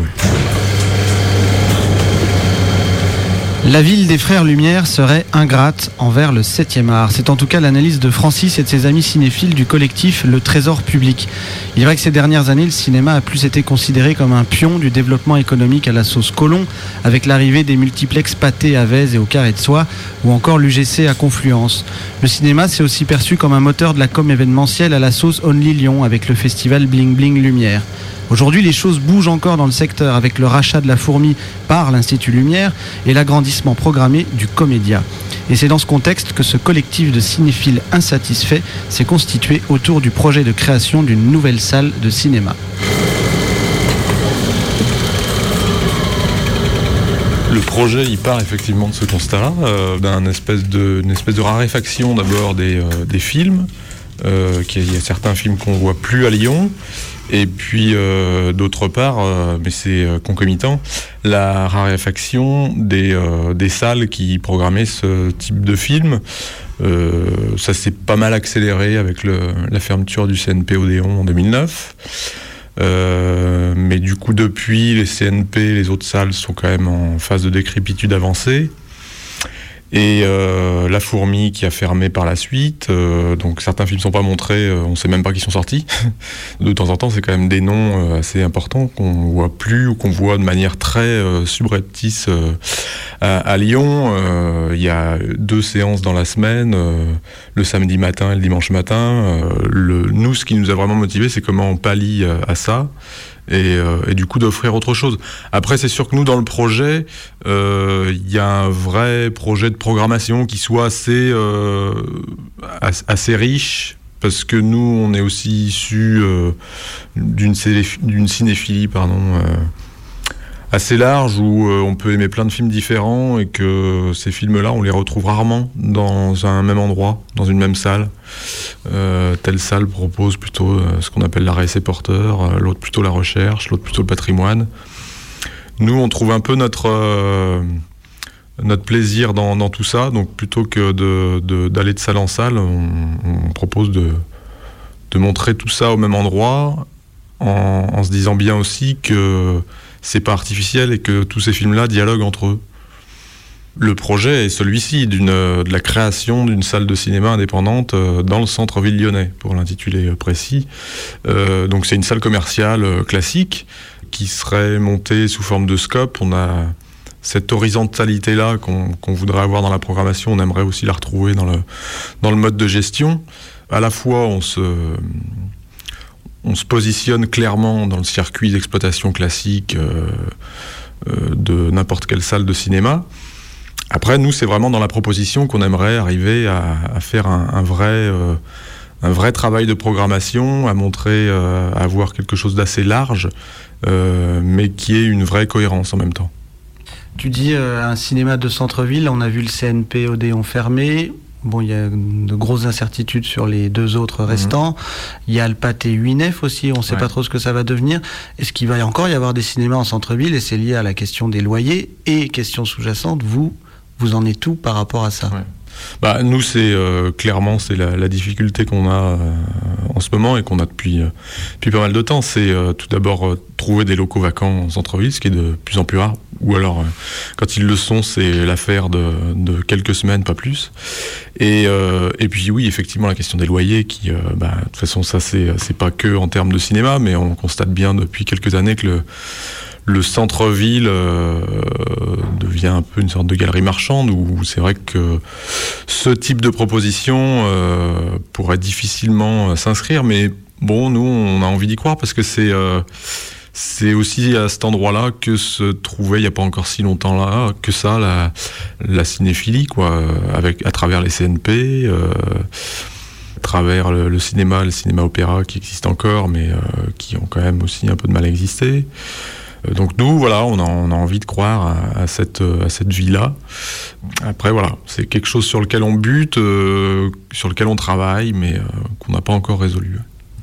La ville des frères Lumière serait ingrate envers le 7e art. C'est en tout cas l'analyse de Francis et de ses amis cinéphiles du collectif Le Trésor Public. Il est vrai que ces dernières années, le cinéma a plus été considéré comme un pion du développement économique à la sauce colon, avec l'arrivée des multiplex pâtés à Vèze et au Carré de Soie, ou encore l'UGC à Confluence. Le cinéma s'est aussi perçu comme un moteur de la com événementielle à la sauce Only Lyon, avec le festival Bling Bling Lumière. Aujourd'hui, les choses bougent encore dans le secteur avec le rachat de la fourmi par l'Institut Lumière et l'agrandissement programmé du Comédia. Et c'est dans ce contexte que ce collectif de cinéphiles insatisfaits s'est constitué autour du projet de création d'une nouvelle salle de cinéma. Le projet, il part effectivement de ce constat-là, euh, d'une espèce de, une espèce de raréfaction d'abord des, euh, des films. Euh, qu'il y a- il y a certains films qu'on voit plus à Lyon. Et puis, euh, d'autre part, euh, mais c'est concomitant, la raréfaction des, salles qui programmaient ce type de film. Ça s'est pas mal accéléré avec la fermeture du CNP Odéon en 2009. Euh, mais du coup, depuis, les CNP, les autres salles sont quand même en phase de décrépitude avancée. Et euh, La Fourmi qui a fermé par la suite. euh, donc certains films sont pas montrés, euh, on sait même pas qu'ils sont sortis. de temps en temps, c'est quand même des noms euh, assez importants qu'on voit plus ou qu'on voit de manière très euh, subreptice à, à Lyon. Il y a deux séances dans la semaine, le samedi matin et le dimanche matin. Le, nous, ce qui nous a vraiment motivé, c'est comment on pallie à ça. Et, euh, et du coup d'offrir autre chose. Après, c'est sûr que nous, dans le projet, euh, il y a un vrai projet de programmation qui soit assez, euh, as- assez riche, parce que nous, on est aussi issus d'une cinéphilie pardon, assez large, où euh, on peut aimer plein de films différents, et que ces films-là, on les retrouve rarement dans un même endroit, dans une même salle. Euh, telle salle propose plutôt euh, ce qu'on appelle l'arrêt et porteur, l'autre plutôt la recherche, l'autre plutôt le patrimoine. Nous, on trouve un peu notre, notre plaisir dans, tout ça. Donc, plutôt que d'aller de, salle en salle, on, propose de, de montrer tout ça au même endroit, en, en se disant bien aussi que c'est pas artificiel et que tous ces films-là dialoguent entre eux. Le projet est celui-ci, de la création d'une salle de cinéma indépendante euh, dans le centre-ville lyonnais, pour l'intituler euh, précis. Euh, donc c'est une salle commerciale classique qui serait montée sous forme de scope. On a cette horizontalité-là qu'on voudrait avoir dans la programmation, on aimerait aussi la retrouver dans le, dans le mode de gestion. À la fois, on se, on se positionne clairement dans le circuit d'exploitation classique euh, euh, de n'importe quelle salle de cinéma. Après, nous, c'est vraiment dans la proposition qu'on aimerait arriver à, faire un, un vrai, euh, un vrai travail de programmation, à montrer, à avoir quelque chose d'assez large, mais qui ait une vraie cohérence en même temps. Tu dis un cinéma de centre-ville, on a vu le CNP Odéon fermé. Bon, il y a de grosses incertitudes sur les deux autres restants. Il y a le pâté 8 nefs aussi, on ne sait Ouais. pas trop ce que ça va devenir. Est-ce qu'il va y encore y avoir des cinémas en centre-ville? Et c'est lié à la question des loyers et question sous-jacente, vous, vous en êtes tout par rapport à ça? Bah, nous, c'est euh, clairement c'est la, difficulté qu'on a euh, en ce moment et qu'on a depuis, euh, depuis pas mal de temps. C'est tout d'abord trouver des locaux vacants en centre-ville, ce qui est de plus en plus rare. Ou alors, quand ils le sont, c'est l'affaire de, de quelques semaines, pas plus. Et, et puis oui, effectivement, la question des loyers, qui, bah, de toute façon, ça c'est pas que en termes de cinéma, mais on constate bien depuis quelques années que le le centre-ville euh, devient un peu une sorte de galerie marchande où c'est vrai que ce type de proposition euh, pourrait difficilement euh, s'inscrire, mais bon, nous, on a envie d'y croire parce que c'est euh, c'est aussi à cet endroit-là que se trouvait il n'y a pas encore si longtemps là que ça la, la cinéphilie quoi, euh, avec à travers les CNP. euh, travers le, le cinéma, le cinéma-opéra qui existe encore, mais qui ont quand même aussi un peu de mal à exister. Euh, Donc nous, voilà, on a, envie de croire à, à cette, euh, à cette vie-là. Après, voilà, c'est quelque chose sur lequel on bute, euh, sur lequel on travaille, mais qu'on n'a pas encore résolu.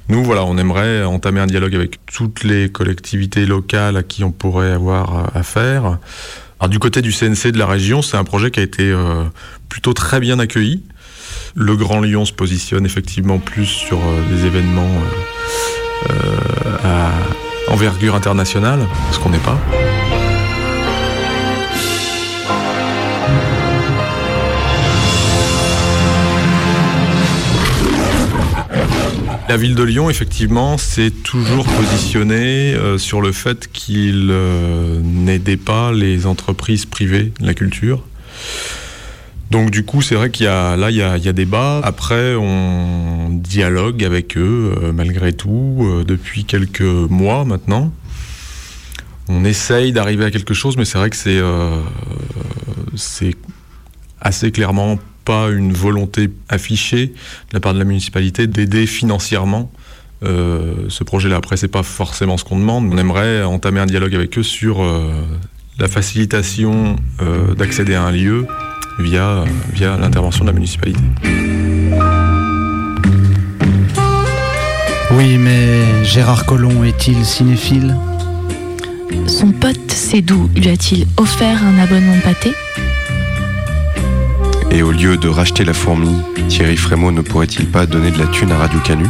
Nous, voilà, on aimerait entamer un dialogue avec toutes les collectivités locales à qui on pourrait avoir affaire. Alors, du côté du CNC de la région, c'est un projet qui a été plutôt très bien accueilli. Le Grand Lyon se positionne effectivement plus sur des événements à envergure internationale, ce qu'on n'est pas. La ville de Lyon, effectivement, s'est toujours positionnée euh, sur le fait qu'il euh, n'aidait pas les entreprises privées de la culture. Donc du coup, c'est vrai qu'il y a là, il y a, il y a débat. Après, on dialogue avec eux euh, malgré tout euh, depuis quelques mois maintenant. On essaye d'arriver à quelque chose, mais c'est vrai que c'est euh, assez clairement pas une volonté affichée de la part de la municipalité d'aider financièrement ce projet-là. Après, c'est pas forcément ce qu'on demande. On aimerait entamer un dialogue avec eux sur la facilitation d'accéder à un lieu via, via l'intervention de la municipalité. Oui, mais Gérard Collomb est-il cinéphile? Son pote Cédou lui a-t-il offert un abonnement pâté? Et au lieu de racheter la fourmi, Thierry Frémaux ne pourrait-il pas donner de la thune à Radio Canu?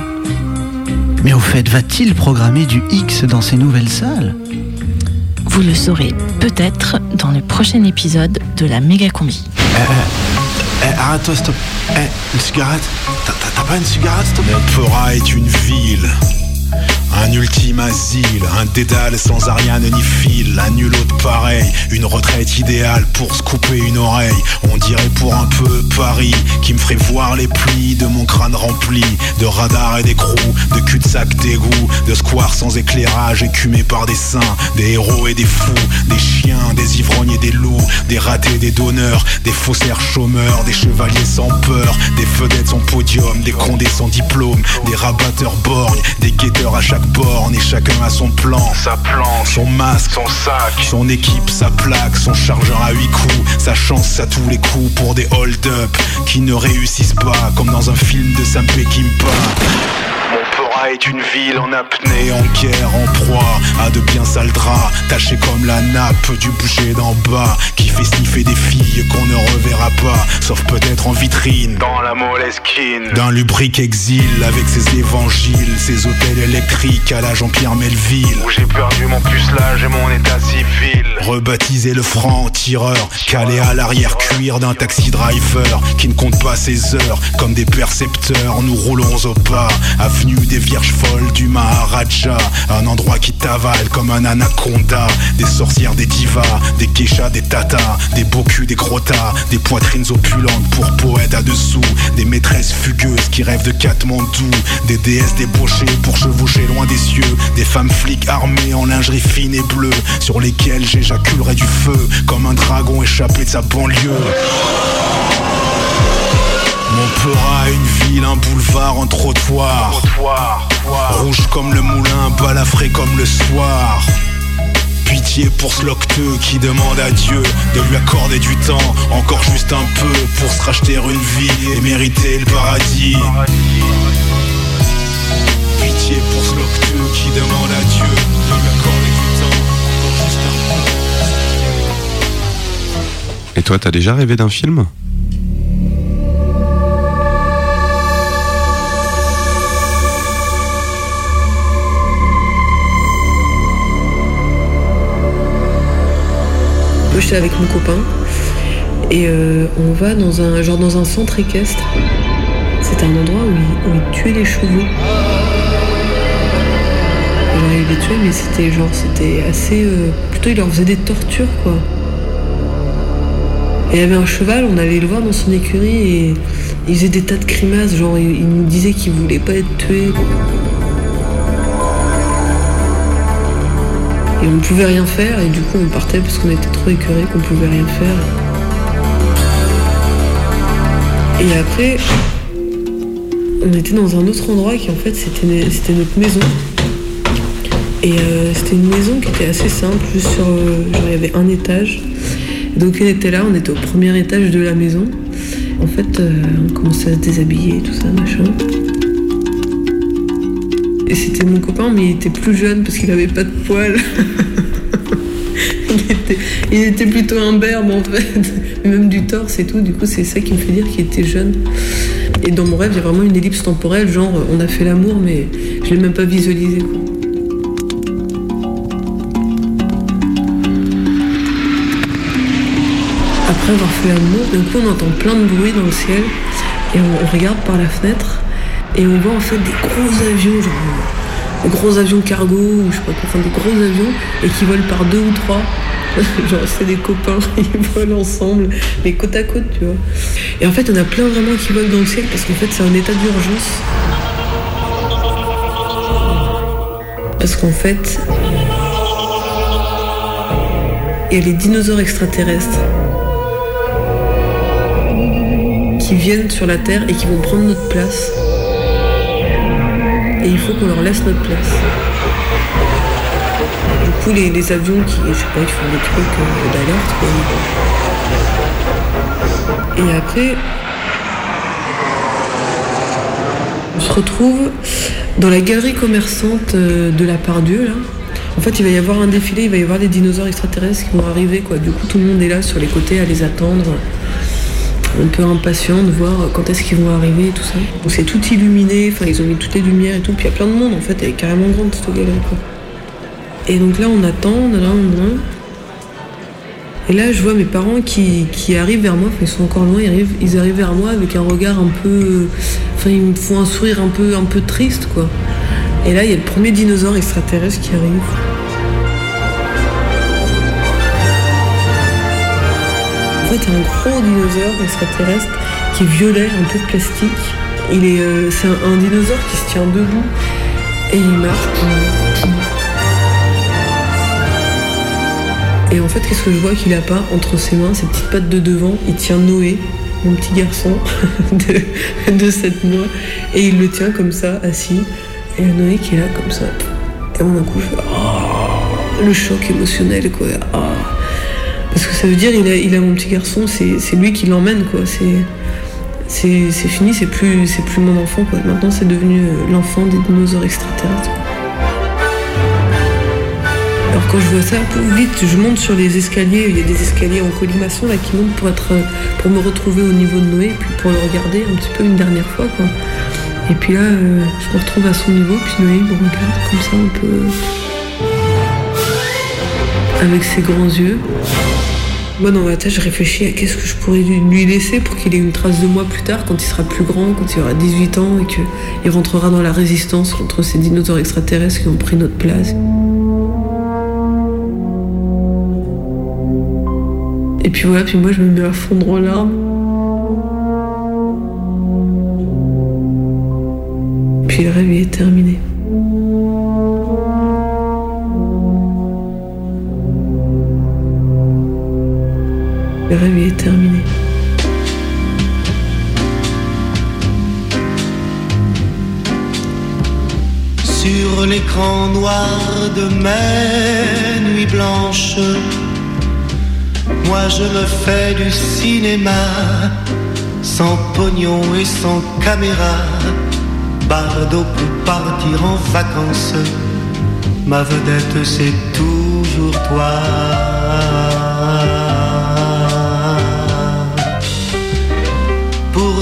Mais au fait, va-t-il programmer du X dans ses nouvelles salles? Vous le saurez peut-être dans le prochain épisode de la méga combi. Eh, arrête-toi, stop. Eh, une cigarette? T'as- pas une cigarette, stop Montpera est une ville. Un ultime asile, un dédale sans Ariane ni fil, un nul autre pareil, une retraite idéale pour se couper une oreille. On dirait pour un peu Paris, qui me ferait voir les plis de mon crâne rempli de radars et d'écrous, de cul-de-sac d'égout, de squares sans éclairage, écumés par des saints, des héros et des fous, des chiens, des ivrognes et des loups, des ratés, des donneurs, des faussaires chômeurs, des chevaliers sans peur, des vedettes sans podium, des condés sans diplôme, des rabatteurs borgnes, des guetteurs à chaque borne et chacun a son plan, sa planche, son masque, son sac, son équipe, sa plaque, son chargeur à huit coups, sa chance à tous les coups pour des hold-up qui ne réussissent pas comme dans un film de Sam Peckinpah. Est une ville en apnée, en guerre, en proie à de bien sales draps, tachés comme la nappe du boucher d'en bas, qui fait sniffer des filles qu'on ne reverra pas, sauf peut-être en vitrine, dans la moleskine, d'un lubrique exil avec ses évangiles, ses hôtels électriques à la Jean-Pierre Melville, où j'ai perdu mon pucelage et mon état civil, rebaptisé le franc-tireur, calé à l'arrière-cuir d'un taxi driver, qui ne compte pas ses heures, comme des percepteurs, nous roulons au pas, avenue des Vierges folles du Maharaja, un endroit qui t'avale comme un anaconda, des sorcières, des divas, des geishas, des tatas, des beaux culs, des grottas, des poitrines opulentes pour poètes à dessous, des maîtresses fugueuses qui rêvent de Katmandou, des déesses débauchées pour chevaucher loin des cieux, des femmes flics armées en lingerie fine et bleue, sur lesquelles j'éjaculerai du feu comme un dragon échappé de sa banlieue. Montpera, une ville, un boulevard, un trottoir. Rouge comme le moulin, balafré comme le soir. Pitié pour ce locteux qui demande à Dieu de lui accorder du temps, encore juste un peu, pour se racheter une vie et mériter le paradis. Pitié pour ce qui demande à Dieu de lui accorder du temps, encore juste un peu. Et toi, t'as déjà rêvé d'un film? Je suis avec mon copain et euh, on va dans un genre dans un centre équestre. C'était un endroit où ils, où ils tuaient les chevaux. Alors ils les tuaient, mais c'était genre c'était assez. euh, plutôt ils leur faisaient des tortures quoi. Et il y avait un cheval, on allait le voir dans son écurie et il faisait des tas de grimaces, genre il, il nous disait qu'il voulait pas être tué. Et on ne pouvait rien faire et du coup on partait parce qu'on était trop écœurés qu'on pouvait rien faire. Et après, on était dans un autre endroit qui en fait c'était notre maison. Et euh, c'était une maison qui était assez simple, juste sur. euh, genre il y avait un étage. Donc on était là, on était au premier étage de la maison. En fait, euh, on commençait à se déshabiller et tout ça, machin. Et c'était mon copain, mais il était plus jeune parce qu'il avait pas de poils. il, était, plutôt imberbe en fait, même du torse et tout. Du coup, c'est ça qui me fait dire qu'il était jeune. Et dans mon rêve, il y a vraiment une ellipse temporelle, genre on a fait l'amour, mais je l'ai même pas visualisé. Après avoir fait l'amour, d'un coup on entend plein de bruit dans le ciel et on regarde par la fenêtre et on voit en fait des gros avions, genre des gros avions cargo ou je sais pas quoi, enfin des gros avions et qui volent par deux ou trois. genre c'est des copains, ils volent ensemble, mais côte à côte, tu vois. Et en fait on a plein vraiment qui volent dans le ciel parce qu'en fait c'est un état d'urgence. Parce qu'en fait, il y a les dinosaures extraterrestres qui viennent sur la Terre et qui vont prendre notre place. Et il faut qu'on leur laisse notre place. Du coup, les, avions qui, je sais pas, qui font des trucs euh, d'alerte. Et après, on se retrouve dans la galerie commerçante euh, de la Pardieu, là. En fait, il va y avoir un défilé, il va y avoir des dinosaures extraterrestres qui vont arriver, quoi. Du coup, tout le monde est là sur les côtés à les attendre un peu impatient de voir quand est-ce qu'ils vont arriver et tout ça. Donc c'est tout illuminé, enfin ils ont mis toutes les lumières et tout, puis il y a plein de monde en fait, elle est carrément grande cette galerie quoi. Et donc là on attend, là, on là. Et là je vois mes parents qui, qui arrivent vers moi, enfin ils sont encore loin, ils arrivent, ils arrivent vers moi avec un regard un peu. Enfin ils me font un sourire un peu, un peu triste quoi. Et là il y a le premier dinosaure extraterrestre qui arrive. Fait, un gros dinosaure extraterrestre qui est violet, un peu plastique. Il est, euh, c'est un, dinosaure qui se tient debout et il marche. Et en fait, qu'est-ce que je vois qu'il a pas entre ses mains, ses petites pattes de devant? Il tient Noé, mon petit garçon de, de 7 mois, et il le tient comme ça, assis. Et Noé qui est là comme ça. Et mon coup, je fais Oh, le choc émotionnel, quoi. Ah. Parce que ça veut dire, il a, mon petit garçon, c'est lui qui l'emmène, quoi. C'est fini, c'est plus, plus mon enfant. Maintenant, c'est devenu euh, l'enfant des dinosaures extraterrestres. Alors quand je vois ça, vite, je monte sur les escaliers. Il y a des escaliers en colimaçon là qui montent pour être, euh, pour me retrouver au niveau de Noé, puis pour le regarder un petit peu une dernière fois, quoi. Et puis là, euh, je me retrouve à son niveau, puis Noé me regarde comme ça un peu avec ses grands yeux. Moi, dans ma tête, je réfléchis à qu'est-ce que je pourrais lui laisser pour qu'il ait une trace de moi plus tard, quand il sera plus grand, quand il aura 18 ans et qu'il rentrera dans la résistance contre ces dinosaures extraterrestres qui ont pris notre place. Et puis voilà, puis moi, je me mets à fondre en larmes. Puis le rêve il est terminé. Le rêve est terminé. Sur l'écran noir de mes nuits blanches, moi je me fais du cinéma, sans pognon et sans caméra. Bardo peut partir en vacances, ma vedette c'est toujours toi.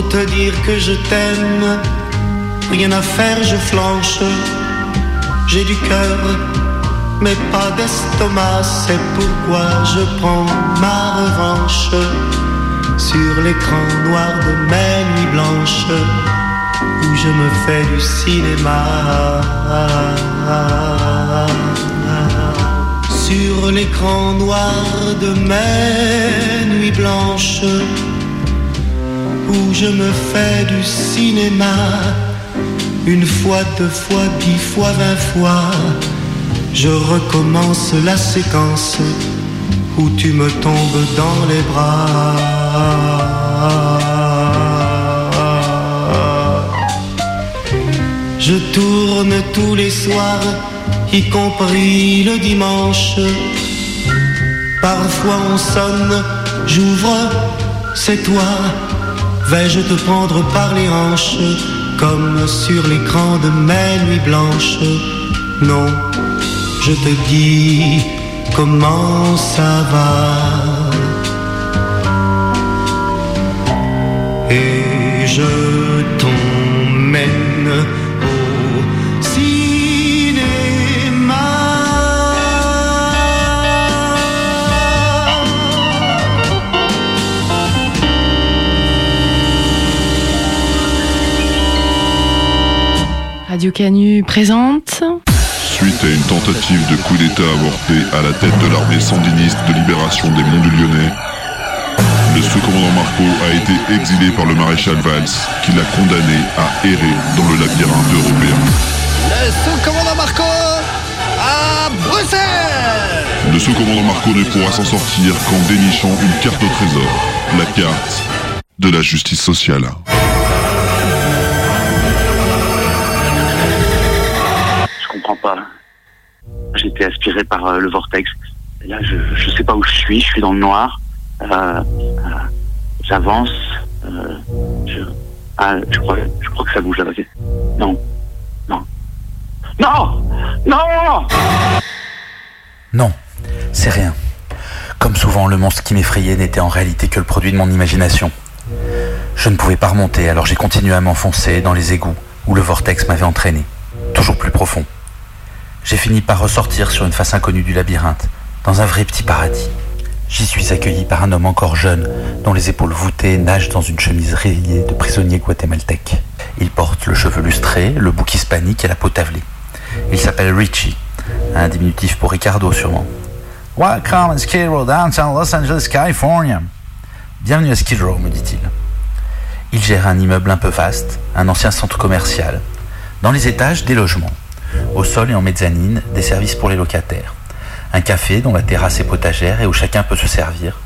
Te dire que je t'aime, rien à faire, je flanche. J'ai du cœur, mais pas d'estomac, c'est pourquoi je prends ma revanche sur l'écran noir de mes nuits blanches où je me fais du cinéma. Sur l'écran noir de mes nuits blanches où je me fais du cinéma. Une fois, deux fois, dix fois, vingt fois, je recommence la séquence où tu me tombes dans les bras. Je tourne tous les soirs, y compris le dimanche. Parfois on sonne, j'ouvre, c'est toi. Vais-je te prendre par les hanches, comme sur l'écran de mes nuits blanches? Non, je te dis comment ça va. Radio Canu présente. Suite à une tentative de coup d'État avorté à la tête de l'armée sandiniste de libération des Monts du Lyonnais, le sous-commandant Marco a été exilé par le maréchal Valls, qui l'a condamné à errer dans le labyrinthe européen. Le sous-commandant Marco à Bruxelles Le sous-commandant Marco ne pourra s'en sortir qu'en dénichant une carte au trésor, la carte de la justice sociale. Comprends pas. Été aspiré par euh, le vortex. Là, je, je sais pas où je suis, je suis dans le noir. Euh, euh, J'avance. Ah, je crois, je crois que ça bouge là-bas. Non. Non. Non Non Non, c'est rien. Comme souvent, le monstre qui m'effrayait n'était en réalité que le produit de mon imagination. Je ne pouvais pas remonter, alors j'ai continué à m'enfoncer dans les égouts où le vortex m'avait entraîné, toujours plus profond. J'ai fini par ressortir sur une face inconnue du labyrinthe, dans un vrai petit paradis. J'y suis accueilli par un homme encore jeune, dont les épaules voûtées nagent dans une chemise rayée de prisonnier guatémaltèque. Il porte le cheveu lustré, le bouc hispanique et la peau tavelée. Il s'appelle Richie, un diminutif pour Ricardo sûrement. Welcome à Skid Row, downtown Los Angeles, California? Bienvenue à Skid Row, me dit-il. Il gère un immeuble un peu vaste, un ancien centre commercial. Dans les étages, des logements. Au sol et en mezzanine, des services pour les locataires. Un café dont la terrasse est potagère et où chacun peut se servir.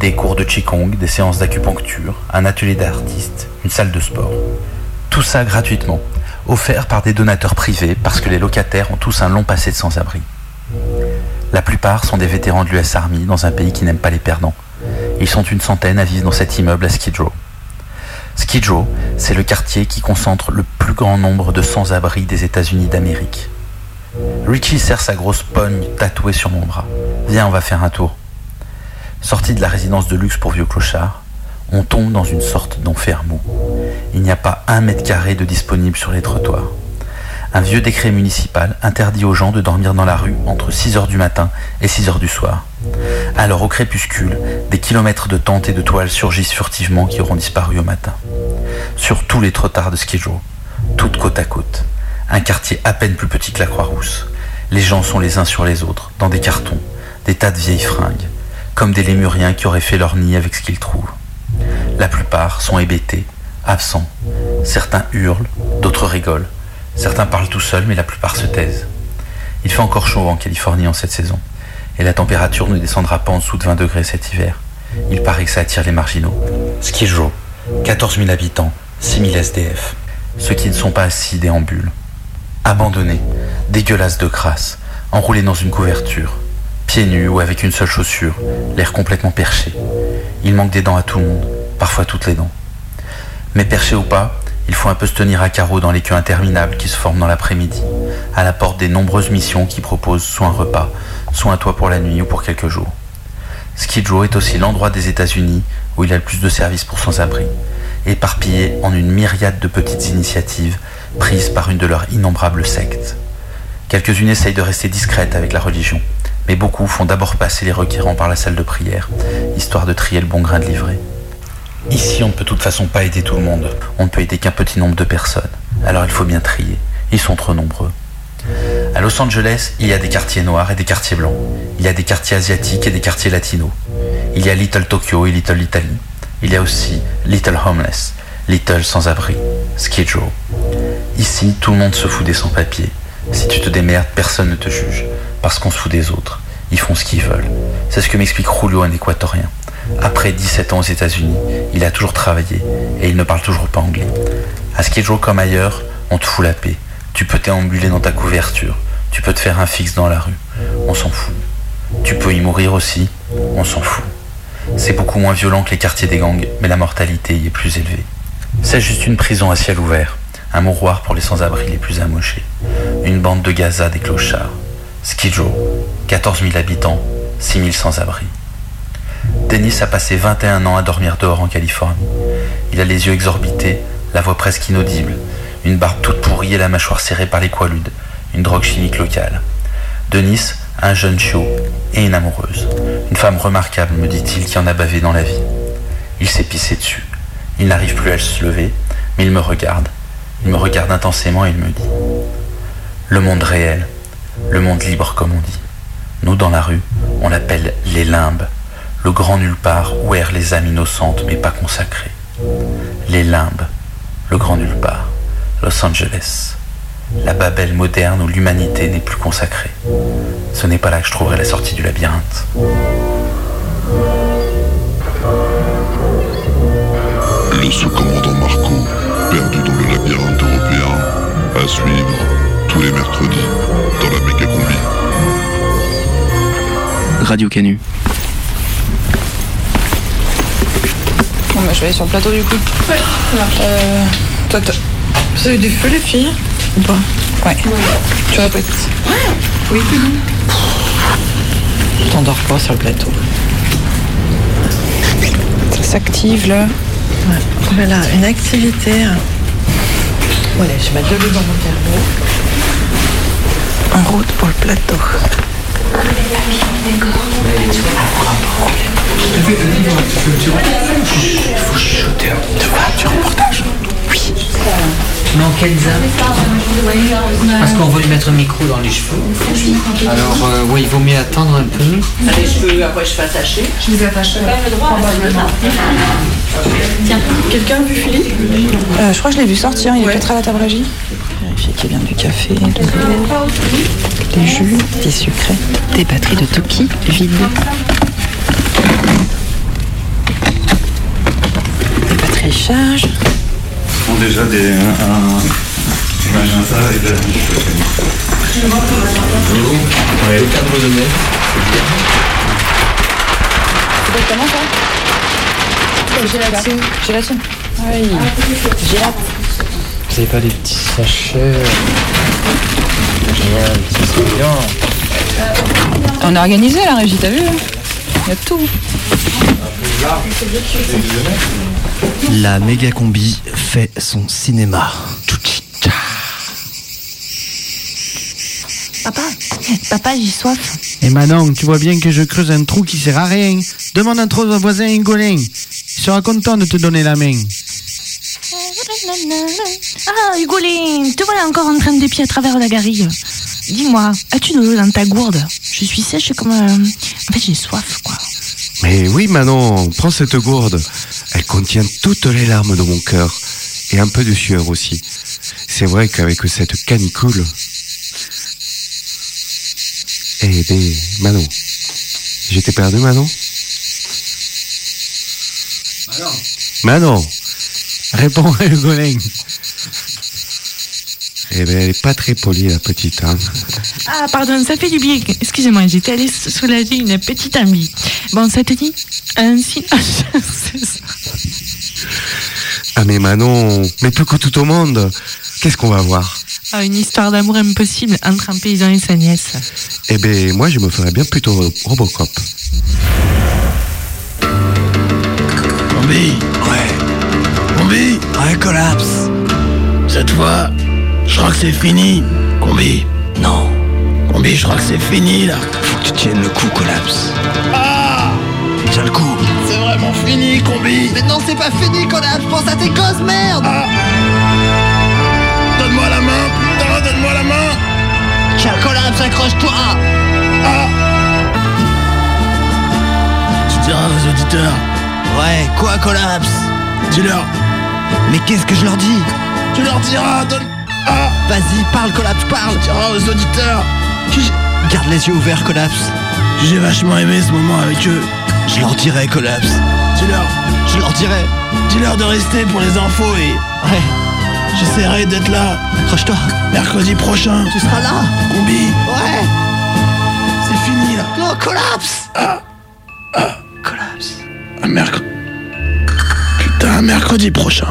Des cours de Qigong, des séances d'acupuncture, un atelier d'artistes, une salle de sport. Tout ça gratuitement, offert par des donateurs privés parce que les locataires ont tous un long passé de sans-abri. La plupart sont des vétérans de l'US Army dans un pays qui n'aime pas les perdants. Ils sont une centaine à vivre dans cet immeuble à Skid Row. Skid Row, c'est le quartier qui concentre le plus grand nombre de sans-abri des États-Unis d'Amérique. Richie serre sa grosse pogne tatouée sur mon bras. Viens, on va faire un tour. Sorti de la résidence de luxe pour vieux clochards, on tombe dans une sorte d'enfer mou. Il n'y a pas un mètre carré de disponible sur les trottoirs. Un vieux décret municipal interdit aux gens de dormir dans la rue entre 6h du matin et 6h du soir. Alors au crépuscule, des kilomètres de tentes et de toiles surgissent furtivement qui auront disparu au matin. Sur tous les trottoirs de Skid Row, toutes côte à côte. Un quartier à peine plus petit que la Croix-Rousse. Les gens sont les uns sur les autres, dans des cartons, des tas de vieilles fringues, comme des lémuriens qui auraient fait leur nid avec ce qu'ils trouvent. La plupart sont hébétés, absents. Certains hurlent, d'autres rigolent. Certains parlent tout seuls, mais la plupart se taisent. Il fait encore chaud en Californie en cette saison, et la température ne descendra pas en dessous de 20 degrés cet hiver. Il paraît que ça attire les marginaux. Skid Row, 14 000 habitants, 6 000 SDF. Ceux qui ne sont pas assis déambulent. Abandonnés, dégueulasses de crasse, enroulés dans une couverture, pieds nus ou avec une seule chaussure, l'air complètement perché. Il manque des dents à tout le monde, parfois toutes les dents. Mais perché ou pas, il faut un peu se tenir à carreau dans les queues interminables qui se forment dans l'après-midi, à la porte des nombreuses missions qui proposent soit un repas, soit un toit pour la nuit ou pour quelques jours. Skid Row est aussi l'endroit des États-Unis où il a le plus de services pour sans-abri, éparpillé en une myriade de petites initiatives prises par une de leurs innombrables sectes. Quelques-unes essayent de rester discrètes avec la religion, mais beaucoup font d'abord passer les requérants par la salle de prière, histoire de trier le bon grain de livret. Ici, on ne peut de toute façon pas aider tout le monde. On ne peut aider qu'un petit nombre de personnes. Alors il faut bien trier. Ils sont trop nombreux. À Los Angeles, il y a des quartiers noirs et des quartiers blancs. Il y a des quartiers asiatiques et des quartiers latinos. Il y a Little Tokyo et Little Italy. Il y a aussi Little Homeless, Little Sans-Abri, Skid Row. Ici, tout le monde se fout des sans-papiers. Si tu te démerdes, personne ne te juge. Parce qu'on se fout des autres. Ils font ce qu'ils veulent. C'est ce que m'explique Julio, un équatorien. Après 17 ans aux États-Unis, il a toujours travaillé et il ne parle toujours pas anglais. À Skid Row comme ailleurs, on te fout la paix. Tu peux déambuler dans ta couverture. Tu peux te faire un fixe dans la rue. On s'en fout. Tu peux y mourir aussi. On s'en fout. C'est beaucoup moins violent que les quartiers des gangs, mais la mortalité y est plus élevée. C'est juste une prison à ciel ouvert, un mouroir pour les sans-abri les plus amochés, une bande de Gaza des clochards. Skijo, 14 000 habitants, 6 000 sans-abri. Dennis a passé 21 ans à dormir dehors en Californie. Il a les yeux exorbités, la voix presque inaudible, une barbe toute pourrie et la mâchoire serrée par les qualudes, une drogue chimique locale. Denis un jeune chiot et une amoureuse. Une femme remarquable, me dit-il, qui en a bavé dans la vie. Il s'est pissé dessus. Il n'arrive plus à se lever, mais il me regarde. Il me regarde intensément et il me dit Le monde réel, le monde libre comme on dit. Nous, dans la rue, on l'appelle les limbes, le grand nulle part où errent les âmes innocentes mais pas consacrées. Les limbes, le grand nulle part, Los Angeles, la Babel moderne où l'humanité n'est plus consacrée. Ce n'est pas là que je trouverai la sortie du labyrinthe. Le sous-commandant Marco, perdu dans le labyrinthe européen, à suivre tous les mercredis dans la méga combi. Radio Canu. Bah, je vais aller sur le plateau du coup. Ouais. Euh, toi, toi. Vous avez du feu, les filles Ou pas Ouais. Tu répètes Oui. T'endors pas sur le plateau. Ça s'active là. Ouais. Voilà, une activité. Voilà, je vais mettre de l'eau dans mon cerveau. En route pour le plateau. Il faut chuchoter du reportage. Oui. Non, Kenza. Parce qu'on va lui mettre un micro dans les cheveux. Alors, euh, oui, il vaut mieux attendre un peu. Les cheveux, après je fais attacher. Je les attache. Tiens, quelqu'un a vu Philippe? Euh, je crois que je l'ai vu sortir, il est peut-être à la table régie. Vérifier qu'il y a bien du café, de des jus, des sucrets, des batteries de Toki vides. Des batteries charge. ont déjà des. Un, ça avec de la Ouais. Le cadre de neige. C'est comment ça Gélatine. Gélatine. Oui. Gélat. Vous avez pas des petits sachets? Serait bien. On a organisé la régie, t'as vu hein Il y a tout. La méga combi fait son cinéma. Papa, papa, j'ai soif. Et Manon, tu vois bien que je creuse un trou qui sert à rien. Demande un trou à voisin Hingolin. Il sera content de te donner la main? Ah, Hugolin, te voilà encore en train de dépier à travers la garrigue. Dis-moi, as-tu de l'eau dans ta gourde? Je suis sèche comme... euh, En fait, j'ai soif, quoi. Mais oui, Manon, prends cette gourde. Elle contient toutes les larmes de mon cœur. Et un peu de sueur aussi. C'est vrai qu'avec cette canicule. Eh ben, Manon. J'étais perdu, Manon? Manon? Réponds à Hugolin. Eh ben, elle est pas très polie, la petite, hein. Ah, pardon, ça fait du bien. Excusez-moi, j'étais allée soulager une petite amie. Bon, ça te dit un signe... C'est ça. Ah mais Manon, mais plus que tout au monde. Qu'est-ce qu'on va voir? Ah, une histoire d'amour impossible entre un paysan et sa nièce. Eh ben, moi, je me ferais bien plutôt Robocop. Combi Ouais. Combi Ouais, collapse. Cette fois, je crois que c'est fini. Combi Non. Combi, je crois que c'est fini là. Faut que tu tiennes le coup, collapse. Ah Tiens le coup. C'est vraiment fini, Combi Mais non, c'est pas fini, collapse, pense à tes gosses, merde Donne-moi la main, putain, donne-moi la main Tiens, collapse, accroche-toi Ah Tu diras aux auditeurs. Ouais, quoi, collapse? Dis-leur. Mais qu'est-ce que je leur dis Tu leur diras, donne. Ah Vas-y, parle, collapse, parle Tu diras aux auditeurs. Garde les yeux ouverts, collapse. J'ai vachement aimé ce moment avec eux. Je leur dirai, collapse. Dis-leur. Je leur dirai. Dis-leur de rester pour les infos et. Ouais. J'essaierai d'être là. Accroche-toi. Mercredi prochain. Tu seras là. Combi. Ouais. C'est fini là. Non, collapse. Ah. Ah. Collapse. Un mercredi. Putain, un mercredi prochain.